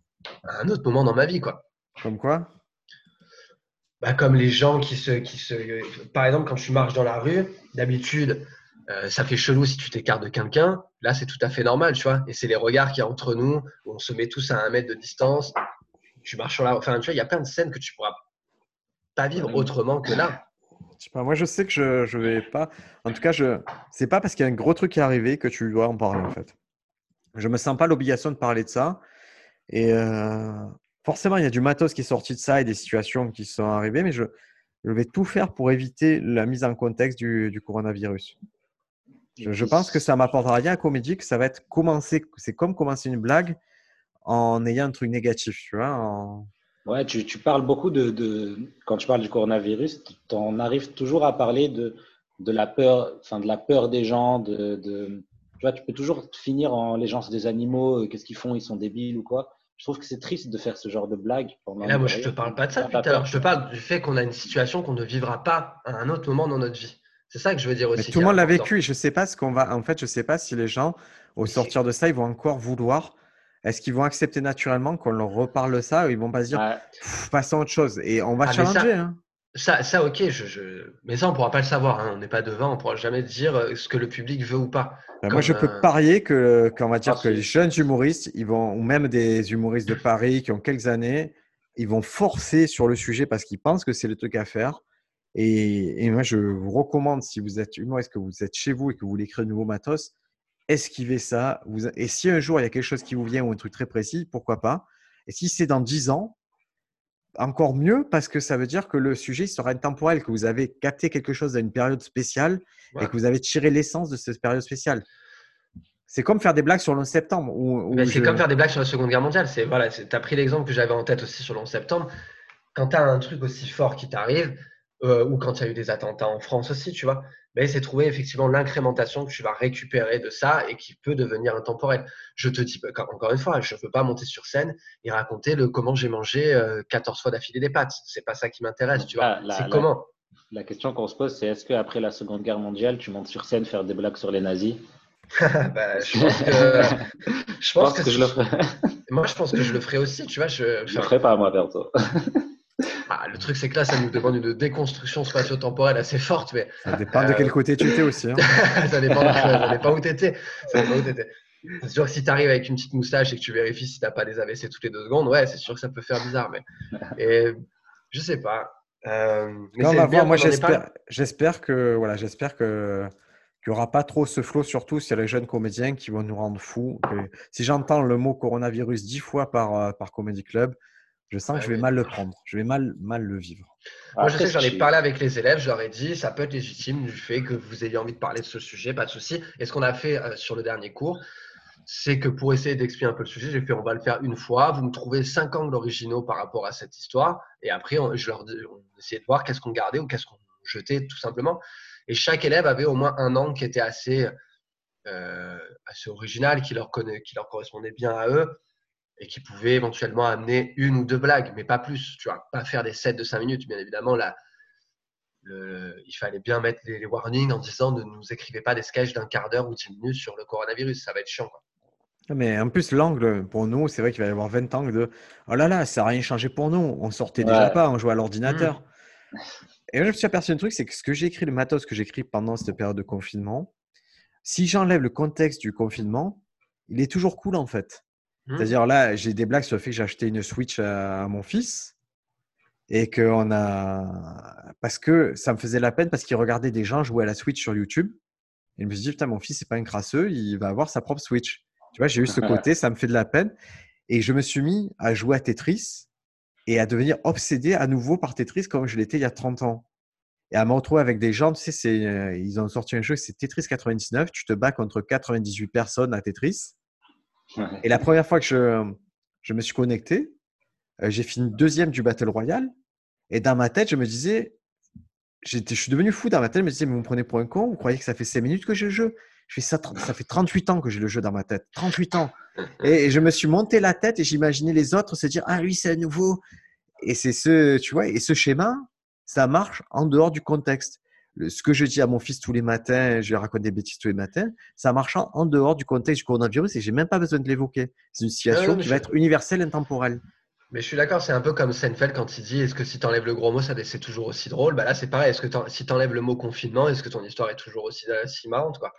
Speaker 3: à un autre moment dans ma vie, quoi.
Speaker 1: Comme quoi?
Speaker 3: Bah, comme les gens qui se, qui se. Par exemple, quand tu marches dans la rue, d'habitude, euh, ça fait chelou si tu t'écartes de quelqu'un. Là, c'est tout à fait normal, tu vois. Et c'est les regards qu'il y a entre nous, où on se met tous à un mètre de distance. Tu marches sur la. Enfin, tu vois, il y a plein de scènes que tu pourras pas vivre autrement que là.
Speaker 1: Je sais pas, moi je sais que je, je vais pas. En tout cas, je c'est pas parce qu'il y a un gros truc qui est arrivé que tu dois en parler en fait. Je me sens pas l'obligation de parler de ça. Et euh, forcément, il y a du matos qui est sorti de ça et des situations qui sont arrivées, mais je, je vais tout faire pour éviter la mise en contexte du, du coronavirus. Je, je pense que ça m'apportera rien à comédie, que ça va être commencer. C'est comme commencer une blague en ayant un truc négatif, tu vois. en-
Speaker 2: Ouais, tu, tu parles beaucoup de, de- Quand tu parles du coronavirus, tu en arrives toujours à parler de, de, la, peur, enfin, de la peur des gens. De, de- tu vois, tu peux toujours finir en les gens, c'est des animaux, euh, qu'est-ce qu'ils font, ils sont débiles ou quoi. Je trouve que c'est triste de faire ce genre de blague. pendant
Speaker 3: là, moi, je te parle pas de ça
Speaker 2: T'as
Speaker 3: depuis tout à
Speaker 2: peur.
Speaker 3: l'heure. Je te parle du fait qu'on a une situation qu'on ne vivra pas à un autre moment dans notre vie. C'est ça que je veux dire aussi.
Speaker 1: Mais tout le monde l'a vécu et je sais pas ce qu'on va. En fait, je sais pas si les gens, au sortir de ça, ils vont encore vouloir est-ce qu'ils vont accepter naturellement qu'on leur reparle de ça ou ils vont pas se dire
Speaker 2: Ouais.
Speaker 1: Pff, passons à autre chose? Et on va
Speaker 3: Ah, ça-
Speaker 1: hein.
Speaker 3: Ça, ça ok, je, je- mais ça, on pourra pas le savoir. hein. On n'est pas devant, on pourra jamais dire euh, ce que le public veut ou pas. Comme,
Speaker 1: moi, je peux
Speaker 3: euh,
Speaker 1: parier que, qu'on va dire
Speaker 2: Ah,
Speaker 1: que les jeunes humoristes, ils vont, ou même des humoristes de Paris qui ont quelques années, ils vont forcer sur le sujet parce qu'ils pensent que c'est le truc à faire. Et, et moi, je vous recommande, si vous êtes humoriste, que vous êtes chez vous et que vous voulez créer de nouveaux matos, esquivez ça. Vous, et si un jour il y a quelque chose qui vous vient ou un truc très précis, pourquoi pas? Et si c'est dans 10 ans, encore mieux parce que ça veut dire que le sujet sera intemporel, que vous avez capté quelque chose à une période spéciale et que vous avez tiré l'essence de cette période spéciale. C'est comme faire des blagues sur le 11 septembre. où- où
Speaker 3: Mais c'est comme faire des blagues sur la Seconde Guerre mondiale. C'est voilà, tu as pris l'exemple que j'avais en tête aussi sur le 11 septembre. Quand tu as un truc aussi fort qui t'arrive, euh, ou quand il y a eu des attentats en France aussi, tu vois, ben, c'est trouver effectivement l'incrémentation que tu vas récupérer de ça et qui peut devenir intemporel. Je te dis, quand- encore une fois, je ne veux pas monter sur scène et raconter le comment j'ai mangé euh, 14 fois d'affilée des pâtes. C'est pas ça qui m'intéresse, tu vois.
Speaker 2: Ah,
Speaker 3: c'est comment
Speaker 2: La question qu'on se pose, c'est est-ce qu'après la Seconde Guerre mondiale, tu montes sur scène faire des blagues sur les nazis?
Speaker 3: Ben, Je pense que, je
Speaker 2: Je
Speaker 3: pense
Speaker 2: pense que je le ferai.
Speaker 3: moi, je pense que je le ferai aussi, tu vois. Je,
Speaker 2: Je le ferai pas, moi, perso.
Speaker 3: Ah, le truc, c'est que là, ça nous demande une déconstruction spatio-temporelle assez forte, mais
Speaker 1: Ça dépend de
Speaker 3: Euh,
Speaker 1: quel côté tu étais aussi. hein.
Speaker 3: ça dépend, ça dépend où t'étais. Ça dépend où t'étais. C'est sûr que si tu arrives avec une petite moustache et que tu vérifies si t'as pas des AVC toutes les deux secondes, ouais, c'est sûr que ça peut faire bizarre. Mais et, je sais pas. Euh, mais
Speaker 1: Non,
Speaker 3: bien.
Speaker 1: Moi, j'espère, j'espère que voilà, j'espère que qu'il n'y aura pas trop ce flot, surtout s'il y a les jeunes comédiens qui vont nous rendre fous. Et si j'entends le mot coronavirus dix fois par, euh, par Comedy Club, je sens que je vais mal le prendre. Je vais mal, mal le vivre.
Speaker 3: Moi, je sais que j'en ai parlé avec les élèves, je leur ai dit, ça peut être légitime du fait que vous ayez envie de parler de ce sujet, pas de souci. Et ce qu'on a fait euh, sur le dernier cours, c'est que pour essayer d'expliquer un peu le sujet, j'ai fait, on va le faire une fois, vous me trouvez cinq angles originaux par rapport à cette histoire, et après, on, je leur on essayait de voir qu'est-ce qu'on gardait ou qu'est-ce qu'on jetait, tout simplement. Et chaque élève avait au moins un angle qui était assez, euh, assez original, qui leur, connaît, qui leur correspondait bien à eux et qui pouvait éventuellement amener une ou deux blagues, mais pas plus. Tu vois, pas faire des sets de cinq minutes. Bien évidemment, là, le- il fallait bien mettre les, les warnings en disant ne nous écrivez pas des sketchs d'un quart d'heure ou dix minutes sur le coronavirus. Ça va être chiant. quoi.
Speaker 1: Mais en plus, l'angle, pour nous, c'est vrai qu'il va y avoir 20 angles de Oh là là, ça n'a rien changé pour nous. On sortait déjà pas, on jouait à l'ordinateur. Et moi, je me suis aperçu d'un truc, c'est que ce que j'ai écrit, le matos que j'ai écrit pendant cette période de confinement, si j'enlève le contexte du confinement, il est toujours cool en fait.
Speaker 3: Hmm.
Speaker 1: C'est-à-dire là, j'ai des blagues sur le fait que j'ai acheté une Switch à, à mon fils et que on a parce que ça me faisait la peine parce qu'il regardait des gens jouer à la Switch sur YouTube et je me suis dit putain mon fils c'est pas un crasseux, il va avoir sa propre Switch. Tu vois, j'ai eu ce côté, ça me fait de la peine et je me suis mis à jouer à Tetris et à devenir obsédé à nouveau par Tetris comme je l'étais il y a 30 ans. Et à me retrouver avec des gens, tu sais, c'est, euh, ils ont sorti un jeu, c'est Tetris 99, tu te bats contre 98 personnes à Tetris. Et la première fois que je, je me suis connecté, euh, j'ai fini deuxième du Battle Royale. Et dans ma tête, je me disais, je suis devenu fou dans ma tête. Je me disais, mais vous me prenez pour un con? Vous croyez que ça fait 5 minutes que j'ai le jeu Je ça, ça fait 38 ans que j'ai le jeu dans ma tête. 38 ans. Et, je me suis monté la tête et j'imaginais les autres se dire, ah lui, c'est un nouveau. Et c'est ce, tu vois, et ce schéma, ça marche en dehors du contexte. Le- ce que je dis à mon fils tous les matins, je lui raconte des bêtises tous les matins, ça marche en, dehors du contexte du coronavirus et j'ai même pas besoin de l'évoquer. C'est une situation
Speaker 3: Ah mais
Speaker 1: qui va être universelle, intemporelle.
Speaker 3: Mais je suis d'accord, c'est un peu comme Seinfeld quand il dit est-ce que si tu enlèves le gros mot, ça c'est toujours aussi drôle? Bah Là, c'est pareil. Est-ce que si tu enlèves le mot confinement, est-ce que ton histoire est toujours aussi, aussi marrante quoi?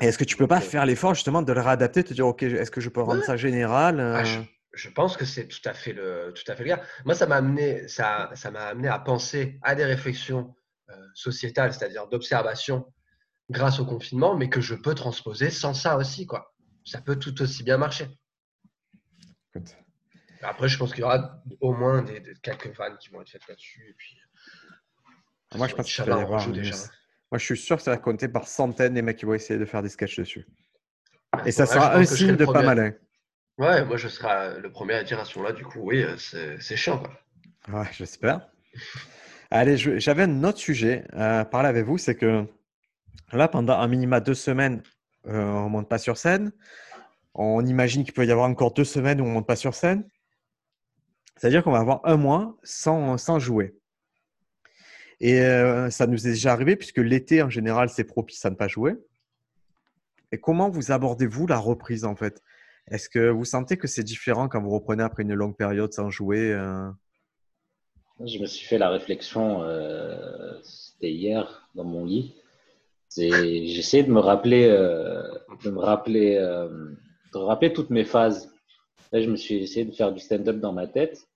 Speaker 1: Et est-ce que tu peux pas
Speaker 3: Ok.
Speaker 1: faire l'effort justement de le réadapter, te dire, OK, est-ce que je peux rendre
Speaker 3: Ouais.
Speaker 1: ça général euh,
Speaker 3: Ah, je, je pense que c'est tout à fait le tout à fait le cas. Moi, ça m'a amené ça ça m'a amené à penser à des réflexions euh, sociétales, c'est-à-dire d'observation grâce au confinement, mais que je peux transposer sans ça aussi quoi. Ça peut tout aussi bien marcher.
Speaker 1: écoute.
Speaker 3: Après, je pense qu'il y aura au moins des, des- quelques vannes qui vont être faites là-dessus. Et puis,
Speaker 1: Moi, je pense qu'il va y avoir. Moi, je suis sûr que ça va compter par centaines des mecs qui vont essayer de faire des sketchs dessus. Et ça sera un signe de pas malin.
Speaker 3: Ouais, moi je serai le premier à dire à ce moment-là, du coup, oui, euh, c'est c'est chiant. Quoi.
Speaker 1: Ouais, j'espère. Allez, j'avais un autre sujet à parler avec vous, c'est que là, pendant un minima deux semaines, euh, on ne monte pas sur scène. On imagine qu'il peut y avoir encore deux semaines où on ne monte pas sur scène. C'est-à-dire qu'on va avoir un mois sans, sans jouer. Et euh, ça nous est déjà arrivé, puisque l'été, en général, c'est propice à ne pas jouer. Et comment vous abordez-vous la reprise, en fait? Est-ce que vous sentez que c'est différent quand vous reprenez après une longue période sans jouer euh?
Speaker 2: Je me suis fait la réflexion, euh, c'était hier dans mon lit. J'ai essayé de me rappeler, euh, de me rappeler, de rappeler toutes mes phases. Là, je me suis essayé de faire du stand-up dans ma tête.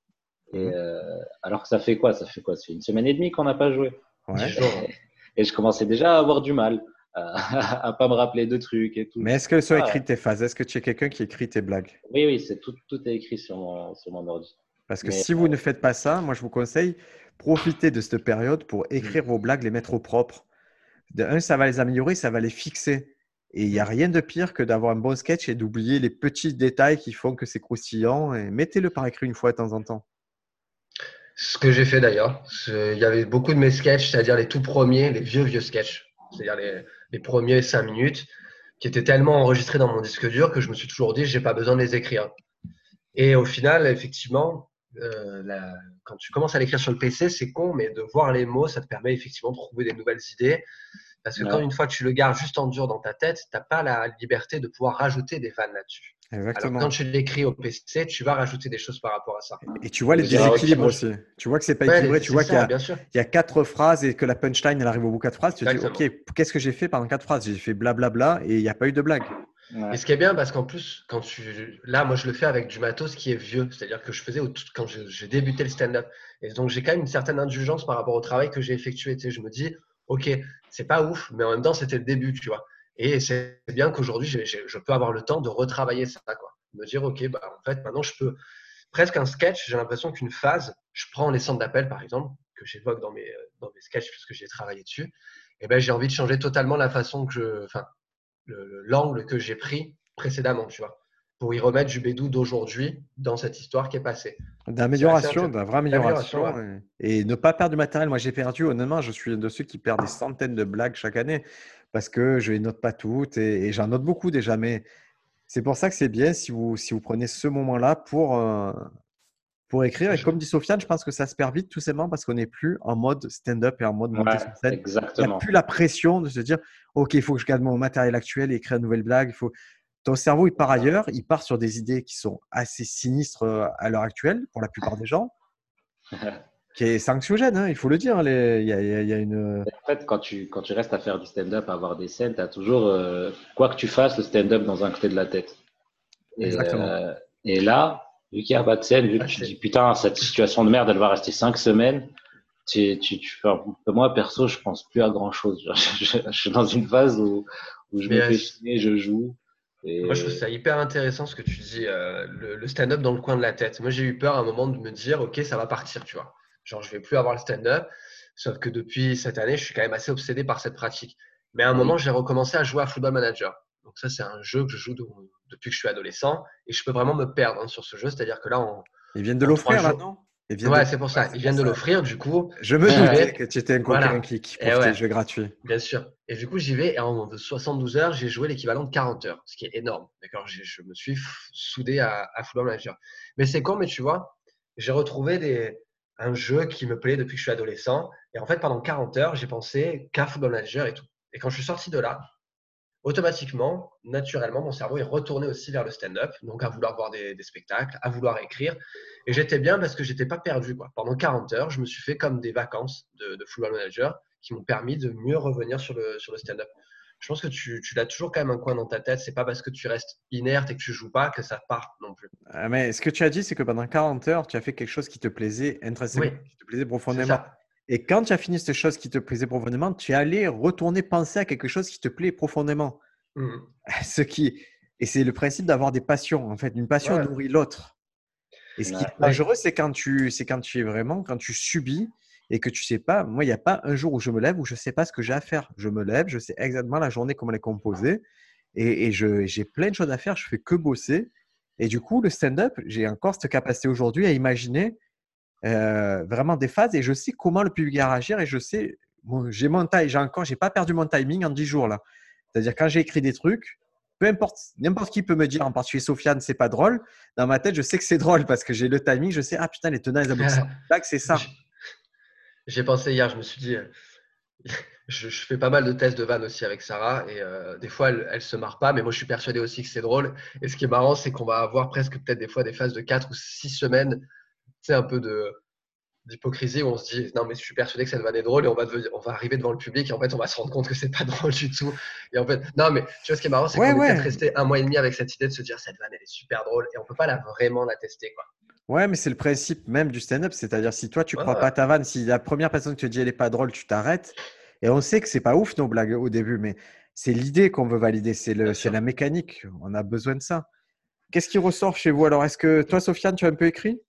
Speaker 2: Et mmh. alors que ça fait quoi? Ça fait quoi? Ça fait une semaine et demie qu'on n'a pas joué. Et je commençais déjà à avoir du mal à, pas me rappeler de trucs et tout.
Speaker 1: Mais est-ce qu'elles sont écrites tes phases? Est-ce que tu es quelqu'un qui écrit tes blagues?
Speaker 2: Oui, oui, c'est tout, tout est écrit sur mon, sur mon ordi.
Speaker 1: Parce que si vous ne faites pas ça, moi je vous conseille, profitez de cette période pour écrire vos blagues, les mettre au propre. De un, ça va les améliorer, ça va les fixer. Et il n'y a rien de pire que d'avoir un bon sketch et d'oublier les petits détails qui font que c'est croustillant. Et mettez-le par écrit une fois de temps en temps.
Speaker 3: Ce que j'ai fait d'ailleurs, il y avait beaucoup de mes sketchs, c'est-à-dire les tout premiers, les vieux vieux sketchs, c'est-à-dire les, les premiers cinq minutes, qui étaient tellement enregistrés dans mon disque dur que je me suis toujours dit, j'ai pas besoin de les écrire. Et au final, effectivement, euh, quand tu commences à l'écrire sur le PC, c'est con, mais de voir les mots, ça te permet effectivement de trouver des nouvelles idées. Parce que quand une fois tu le gardes juste en dur dans ta tête, tu n'as pas la liberté de pouvoir rajouter des vannes là-dessus. Exactement. Alors, quand tu l'écris au PC, tu vas rajouter des choses par rapport à ça.
Speaker 1: Et tu vois les déséquilibres aussi. Tu vois que c'est pas équilibré. Tu vois qu'il y, a quatre phrases et que la punchline elle arrive au bout de quatre phrases. Tu te dis, ok, qu'est-ce que j'ai fait pendant quatre phrases? J'ai fait blablabla et il n'y a pas eu de blague.
Speaker 3: Et ce qui est bien, parce qu'en plus, quand tu... là, moi, je le fais avec du matos qui est vieux. C'est-à-dire que je faisais quand j'ai débuté le stand-up. Et donc, j'ai quand même une certaine indulgence par rapport au travail que j'ai effectué. je me dis, ok, c'est pas ouf, mais en même temps, c'était le début, tu vois. Et c'est bien qu'aujourd'hui, je peux avoir le temps de retravailler ça. Quoi. Me dire, OK, bah, en fait, maintenant, je peux presque un sketch. J'ai l'impression qu'une phase, je prends les centres d'appel, par exemple, que j'évoque dans mes, dans mes sketchs puisque j'ai travaillé dessus. Et ben, j'ai envie de changer totalement la façon que je, enfin, l'angle que j'ai pris précédemment, tu vois, pour y remettre du bédou d'aujourd'hui dans cette histoire qui est passée.
Speaker 1: D'amélioration, d'une vraie amélioration. et, ne pas perdre du matériel. Moi, j'ai perdu, honnêtement, je suis de ceux qui perdent des centaines de blagues chaque année parce que je les note pas toutes et, j'en note beaucoup déjà. Mais c'est pour ça que c'est bien si vous, si vous prenez ce moment-là pour, euh, pour écrire. Et comme dit Sofiane, je pense que ça se perd vite tout simplement parce qu'on n'est plus en mode stand-up et en mode montée sur scène.
Speaker 2: Exactement.
Speaker 1: Il n'y a plus la pression de se dire Ok, il faut que je garde mon matériel actuel et écrire une nouvelle blague. Il faut... Ton cerveau, il part ailleurs, il part sur des idées qui sont assez sinistres euh, à l'heure actuelle pour la plupart des gens. qui est sanctiogène, hein, il faut le dire. Il y, a, une...
Speaker 2: En fait, quand tu, quand tu restes à faire du stand-up, à avoir des scènes, tu as toujours, euh, quoi que tu fasses, le stand-up dans un côté de la tête. Et, Exactement. Euh, et là, vu qu'il n'y a pas de scène, vu que tu dis putain, cette situation de merde, elle va rester cinq semaines, tu, tu, tu moi, perso, je pense plus à grand chose. Je, suis dans une phase où, où je me fais chier, je joue.
Speaker 3: Moi, je trouve ça hyper intéressant ce que tu dis, euh, le, le stand-up dans le coin de la tête. Moi, j'ai eu peur à un moment de me dire, OK, ça va partir, tu vois. Genre, je vais plus avoir le stand-up. Sauf que depuis cette année, je suis quand même assez obsédé par cette pratique. Mais à un moment, j'ai recommencé à jouer à Football Manager. Donc ça, c'est un jeu que je joue depuis que je suis adolescent. Et je peux vraiment me perdre hein, sur ce jeu. C'est-à-dire que là, on,
Speaker 1: Ils viennent de l'offrir maintenant
Speaker 3: Ouais, c'est pour ça. Ils viennent de l'offrir, du coup.
Speaker 1: Je me doutais que tu étais un voilà. clic pour ouais. jeu gratuit.
Speaker 3: Bien sûr. Et du coup, j'y vais. Et en 72 heures, j'ai joué l'équivalent de 40 heures, ce qui est énorme. D'accord? Je me suis soudé à, à Football Manager. Mais c'est con, mais tu vois, j'ai retrouvé des, un jeu qui me plaît depuis que je suis adolescent. Et en fait, pendant 40 heures, j'ai pensé qu'à Football Manager et tout. Et quand je suis sorti de là, automatiquement, naturellement, mon cerveau est retourné aussi vers le stand-up, donc à vouloir voir des, spectacles, à vouloir écrire. Et j'étais bien parce que j'étais pas perdu. Quoi. Pendant 40 heures, je me suis fait comme des vacances de, de Football Manager qui m'ont permis de mieux revenir sur le, sur le stand-up je pense que tu, tu l'as toujours quand même un coin dans ta tête. C'est pas parce que tu restes inerte et que tu joues pas que ça part non plus.
Speaker 1: Ah, mais ce que tu as dit, c'est que pendant 40 heures, tu as fait quelque chose qui te plaisait intrinsèquement, qui te plaisait profondément. Et quand tu as fini cette chose qui te plaisait profondément, tu es allé retourner penser à quelque chose qui te plaît profondément. Mmh. Ce qui et c'est le principe d'avoir des passions. En fait, une passion nourrit l'autre. Et ce qui est dangereux, c'est quand tu, c'est quand tu es vraiment, quand tu subis et que tu sais pas, moi, il n'y a pas un jour où je me lève où je ne sais pas ce que j'ai à faire. Je me lève, je sais exactement la journée, comment elle est composée et, et j'ai plein de choses à faire, je fais que bosser. Et du coup, le stand-up, j'ai encore cette capacité aujourd'hui à imaginer euh, vraiment des phases et je sais comment le public va réagir et je sais, j'ai mon j'ai encore, j'ai pas perdu mon timing en 10 jours là. C'est-à-dire quand j'ai écrit des trucs, peu importe, n'importe qui peut me dire, en particulier Sofiane, c'est pas drôle. Dans ma tête, je sais que c'est drôle parce que j'ai le timing, je sais, ah putain, les tenants, les aboutissants, c'est ça.
Speaker 3: J'ai pensé hier, je me suis dit, euh, je, je fais pas mal de tests de vannes aussi avec Sarah et euh, des fois elle, elle se marre pas, mais moi je suis persuadé aussi que c'est drôle. Et ce qui est marrant, c'est qu'on va avoir presque peut-être des fois des phases de 4 ou 6 semaines, un peu de d'hypocrisie où on se dit non mais je suis persuadé que cette vanne est drôle et on va, devenir- on va arriver devant le public et en fait on va se rendre compte que c'est pas drôle du tout et en fait non mais tu vois ce qui est marrant c'est
Speaker 1: Ouais,
Speaker 3: qu'on est peut-être resté un mois et demi avec cette idée de se dire cette vanne elle est super drôle et on peut pas la vraiment la tester quoi
Speaker 1: Ouais, mais c'est le principe même du stand-up. C'est-à-dire, si toi, tu
Speaker 3: Ouais,
Speaker 1: crois pas ta vanne, si la première personne qui te dit elle est pas drôle, tu t'arrêtes. Et on sait que c'est pas ouf nos blagues au début, mais c'est l'idée qu'on veut valider. C'est le, c'est la mécanique. On a besoin de ça. Qu'est-ce qui ressort chez vous? Alors, est-ce que toi, Sofiane, tu as un peu écrit?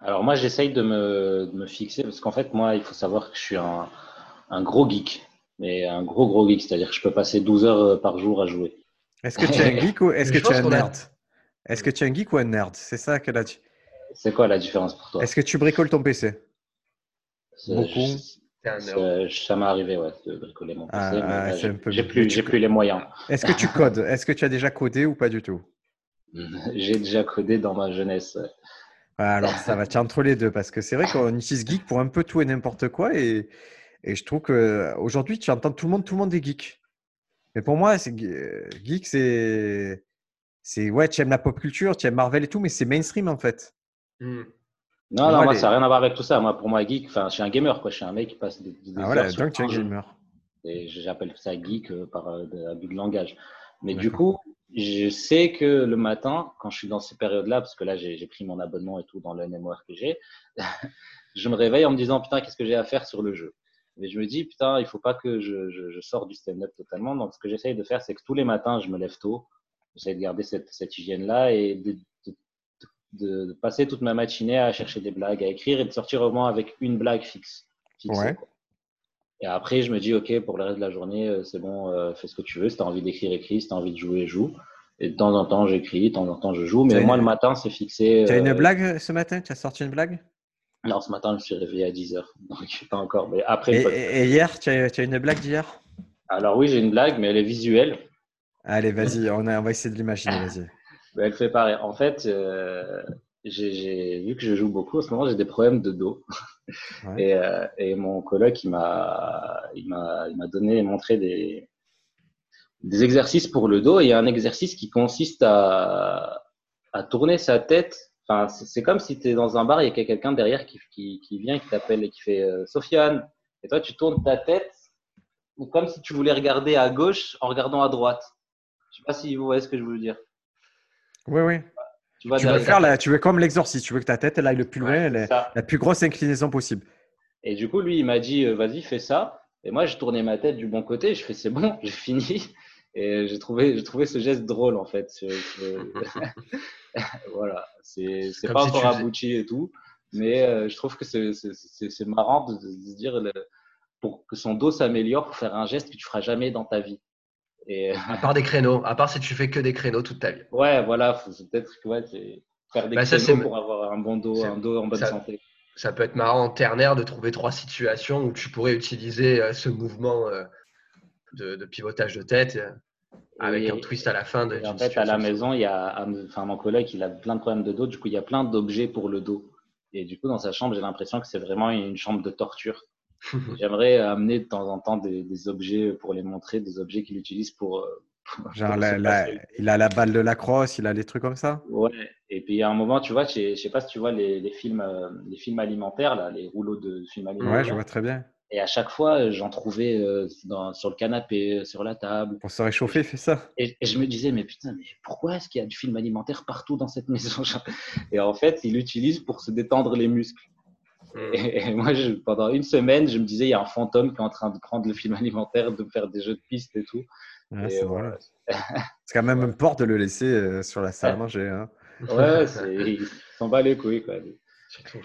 Speaker 2: Alors moi, j'essaye de me, de me fixer parce qu'en fait, moi, il faut savoir que je suis un, un gros geek, mais un gros gros geek, c'est-à-dire que je peux passer 12 heures euh, par jour à jouer.
Speaker 1: Est-ce que tu es un geek ou est-ce que tu es un nerd? Est-ce que tu es un geek ou un nerd? C'est ça que là. tu-
Speaker 2: C'est quoi la différence pour toi?
Speaker 1: Est-ce que tu bricoles ton PC beaucoup
Speaker 2: je-. Ça m'est arrivé, ouais, de bricoler mon PC,
Speaker 1: Ah, ah,
Speaker 2: j'ai plus,
Speaker 1: tu
Speaker 2: plus les moyens.
Speaker 1: Est-ce que tu codes? Est-ce que tu as déjà codé ou pas du tout?
Speaker 2: J'ai déjà codé dans ma jeunesse. Ouais,
Speaker 1: alors ça va, es entre les deux parce que c'est vrai qu'on utilise geek pour un peu tout et n'importe quoi et, et je trouve qu'aujourd'hui tu entends tout le monde, tout le monde est geek. Mais pour moi, c'est ge- geek, c'est c'est ouais, tu aimes la pop culture, tu aimes Marvel et tout, mais c'est mainstream en fait.
Speaker 3: Hmm.
Speaker 2: Non, non, moi,
Speaker 1: les-
Speaker 2: ça n'a rien à voir avec tout ça. Moi, pour moi, geek, enfin, je suis un gamer, quoi. Je suis un mec qui passe des, des
Speaker 1: Ah,
Speaker 2: heures
Speaker 1: voilà,
Speaker 2: sur
Speaker 1: donc tu es
Speaker 2: un
Speaker 1: gamer.
Speaker 2: Et j'appelle ça geek euh, par euh, de- abus de langage. Mais du coup, je sais que le matin, quand je suis dans ces périodes-là, parce que là, j'ai j'ai pris mon abonnement et tout dans le MMORPG, je me réveille en me disant, putain, qu'est-ce que j'ai à faire sur le jeu? Mais je me dis, putain, il faut pas que je, je, je sorte du stand-up totalement. Donc, ce que j'essaye de faire, c'est que tous les matins, je me lève tôt. J'essaie de garder cette, cette hygiène-là et de, de, de- de passer toute ma matinée à chercher des blagues, à écrire et de sortir au moins avec une blague fixe. fixée,
Speaker 1: Ouais.
Speaker 2: Et après, je me dis, OK, pour le reste de la journée, euh, c'est bon, euh, fais ce que tu veux. Si tu as envie d'écrire, écris. Si tu as envie de jouer, joue. Et de temps en temps, j'écris, de temps en temps, je joue. Mais moi,
Speaker 1: une-
Speaker 2: le matin, c'est fixé.
Speaker 1: Tu as une
Speaker 2: euh,
Speaker 1: blague ce matin? Tu as sorti une blague?
Speaker 2: Non, ce matin, je me suis réveillé à 10h. Donc, pas encore. Mais après,
Speaker 1: et, hier, tu as, une blague d'hier?
Speaker 2: Alors oui, j'ai une blague, mais elle est visuelle.
Speaker 1: Allez, vas-y, on, a- on va essayer de l'imaginer, vas-y.
Speaker 2: Elle fait pareil. En fait, euh, j'ai vu que je joue beaucoup. En ce moment, j'ai des problèmes de dos.
Speaker 1: Ouais.
Speaker 2: Et, euh, et mon coloc, il m'a, il m'a, il m'a donné, montré des, des exercices pour le dos. Et il y a un exercice qui consiste à, à tourner sa tête. Enfin, c'est c'est comme si tu es dans un bar, il y a quelqu'un derrière qui, qui, qui vient, qui t'appelle et qui fait euh, Sofiane. Et toi, tu tournes ta tête comme si tu voulais regarder à gauche en regardant à droite. Je sais pas si vous voyez ce que je veux dire.
Speaker 1: Oui, oui.
Speaker 2: Tu,
Speaker 1: Tu veux faire la, tu veux comme l'exorciste, tu veux que ta tête elle aille le plus loin,
Speaker 2: Ouais,
Speaker 1: la plus grosse inclinaison possible.
Speaker 2: Et du coup, lui, il m'a dit, euh, vas-y, fais ça. Et moi, j'ai tourné ma tête du bon côté. Je fais, c'est bon, j'ai fini. Et j'ai trouvé, j'ai trouvé ce geste drôle, en fait. Voilà. C'est, pas
Speaker 3: si
Speaker 2: encore abouti et tout. Mais euh, je trouve que c'est, c'est, c'est, c'est marrant de, de se dire, le- pour que son dos s'améliore, pour faire un geste que tu feras jamais dans ta vie. Et
Speaker 3: À part des créneaux, à part si tu fais que des créneaux toute ta vie.
Speaker 2: ouais, voilà, peut-être que ouais, c'est faire des
Speaker 3: Bah,
Speaker 2: créneaux pour avoir un bon dos, un dos en bonne
Speaker 3: ça-
Speaker 2: santé.
Speaker 3: Ça peut être marrant en ternaire de trouver trois situations où tu pourrais utiliser euh, ce mouvement euh, de, de pivotage de tête euh, avec
Speaker 2: Et-
Speaker 3: un twist à la fin. De,
Speaker 2: en fait, à la maison, il y a, enfin, mon collègue, il a plein de problèmes de dos. Du coup, il y a plein d'objets pour le dos. Et du coup, dans sa chambre, j'ai l'impression que c'est vraiment une chambre de torture. J'aimerais amener de temps en temps des, des objets pour les montrer, des objets qu'il utilise pour. euh, pour
Speaker 1: Genre, la- la- il a la balle de lacrosse, il a les trucs comme ça?
Speaker 2: Ouais. Et puis, a un moment, tu vois, je sais je sais pas si tu vois les, les films, euh, les films alimentaires, là, les rouleaux de films alimentaires.
Speaker 1: Ouais, je vois très bien.
Speaker 2: Et à chaque fois, euh, j'en trouvais dans- sur le canapé, sur la table.
Speaker 1: Pour se réchauffer, fais ça?
Speaker 2: Et, et je me disais, mais putain, mais pourquoi est-ce qu'il y a du film alimentaire partout dans cette maison? Et en fait, il l'utilise pour se détendre les muscles.
Speaker 3: Mm.
Speaker 2: Et, et moi, je- pendant une semaine, je me disais, il y a un fantôme qui est en train de prendre le film alimentaire, de faire des jeux de piste et tout.
Speaker 1: Ouais, c'est
Speaker 2: voilà.
Speaker 1: quand même un port de le laisser euh, sur la salle à manger. hein.
Speaker 2: Ouais, c'est- il s'en bat les couilles. Quoi. Des
Speaker 3: Surtout,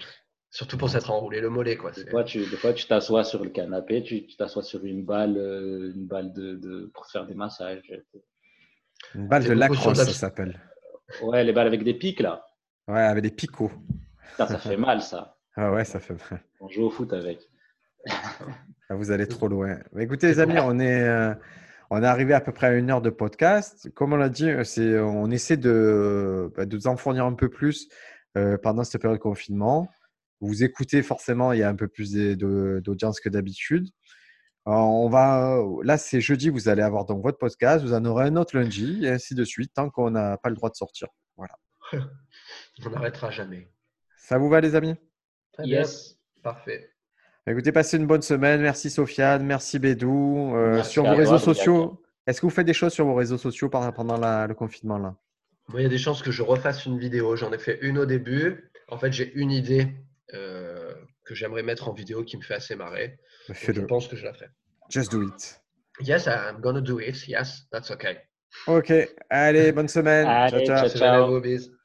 Speaker 3: surtout pour s'être enroulé le mollet. Quoi. C'est-
Speaker 2: fois, tu des fois, tu t'assois sur le canapé, tu t'assois sur une balle, euh, une balle de, de- pour faire des massages.
Speaker 1: Une balle de lacrosse, ça s'appelle.
Speaker 2: Ouais, les balles avec des pics, là.
Speaker 1: Ouais, avec des picots.
Speaker 2: Putain, ça fait mal, ça.
Speaker 1: Ah ouais, ça fait mal.
Speaker 2: On joue au foot avec.
Speaker 1: Ah, vous allez trop loin. Mais écoutez, les amis, on est, euh, on est arrivé à peu près à une heure de podcast. Comme on l'a dit, euh, c'est, on essaie de, bah, de vous en fournir un peu plus euh, pendant cette période de confinement. Vous écoutez forcément, il y a un peu plus d'audience que d'habitude. on va, là, c'est jeudi, vous allez avoir donc votre podcast, vous en aurez un autre lundi, et ainsi de suite, tant qu'on n'a pas le droit de sortir. Voilà.
Speaker 3: On n'arrêtera jamais.
Speaker 1: Ça vous va, les amis?
Speaker 3: Très bien.
Speaker 2: Yes.
Speaker 3: Parfait.
Speaker 1: Écoutez, passez une bonne semaine. Merci Sofiane, merci Bédou. Euh,
Speaker 2: Merci
Speaker 1: sur vos réseaux sociaux, est-ce que vous faites des choses sur vos réseaux sociaux pendant la- le confinement là?
Speaker 3: Il y a des chances que je refasse une vidéo. J'en ai fait une au début. En fait, j'ai une idée euh, que j'aimerais mettre en vidéo qui me fait assez marrer. Donc, je pense que je la ferai.
Speaker 1: Just do it.
Speaker 3: Yes, I'm gonna do it. Yes, that's okay.
Speaker 1: Ok, allez, bonne semaine.
Speaker 2: Allez,
Speaker 1: ciao, ciao.
Speaker 2: ciao.
Speaker 3: Ciao.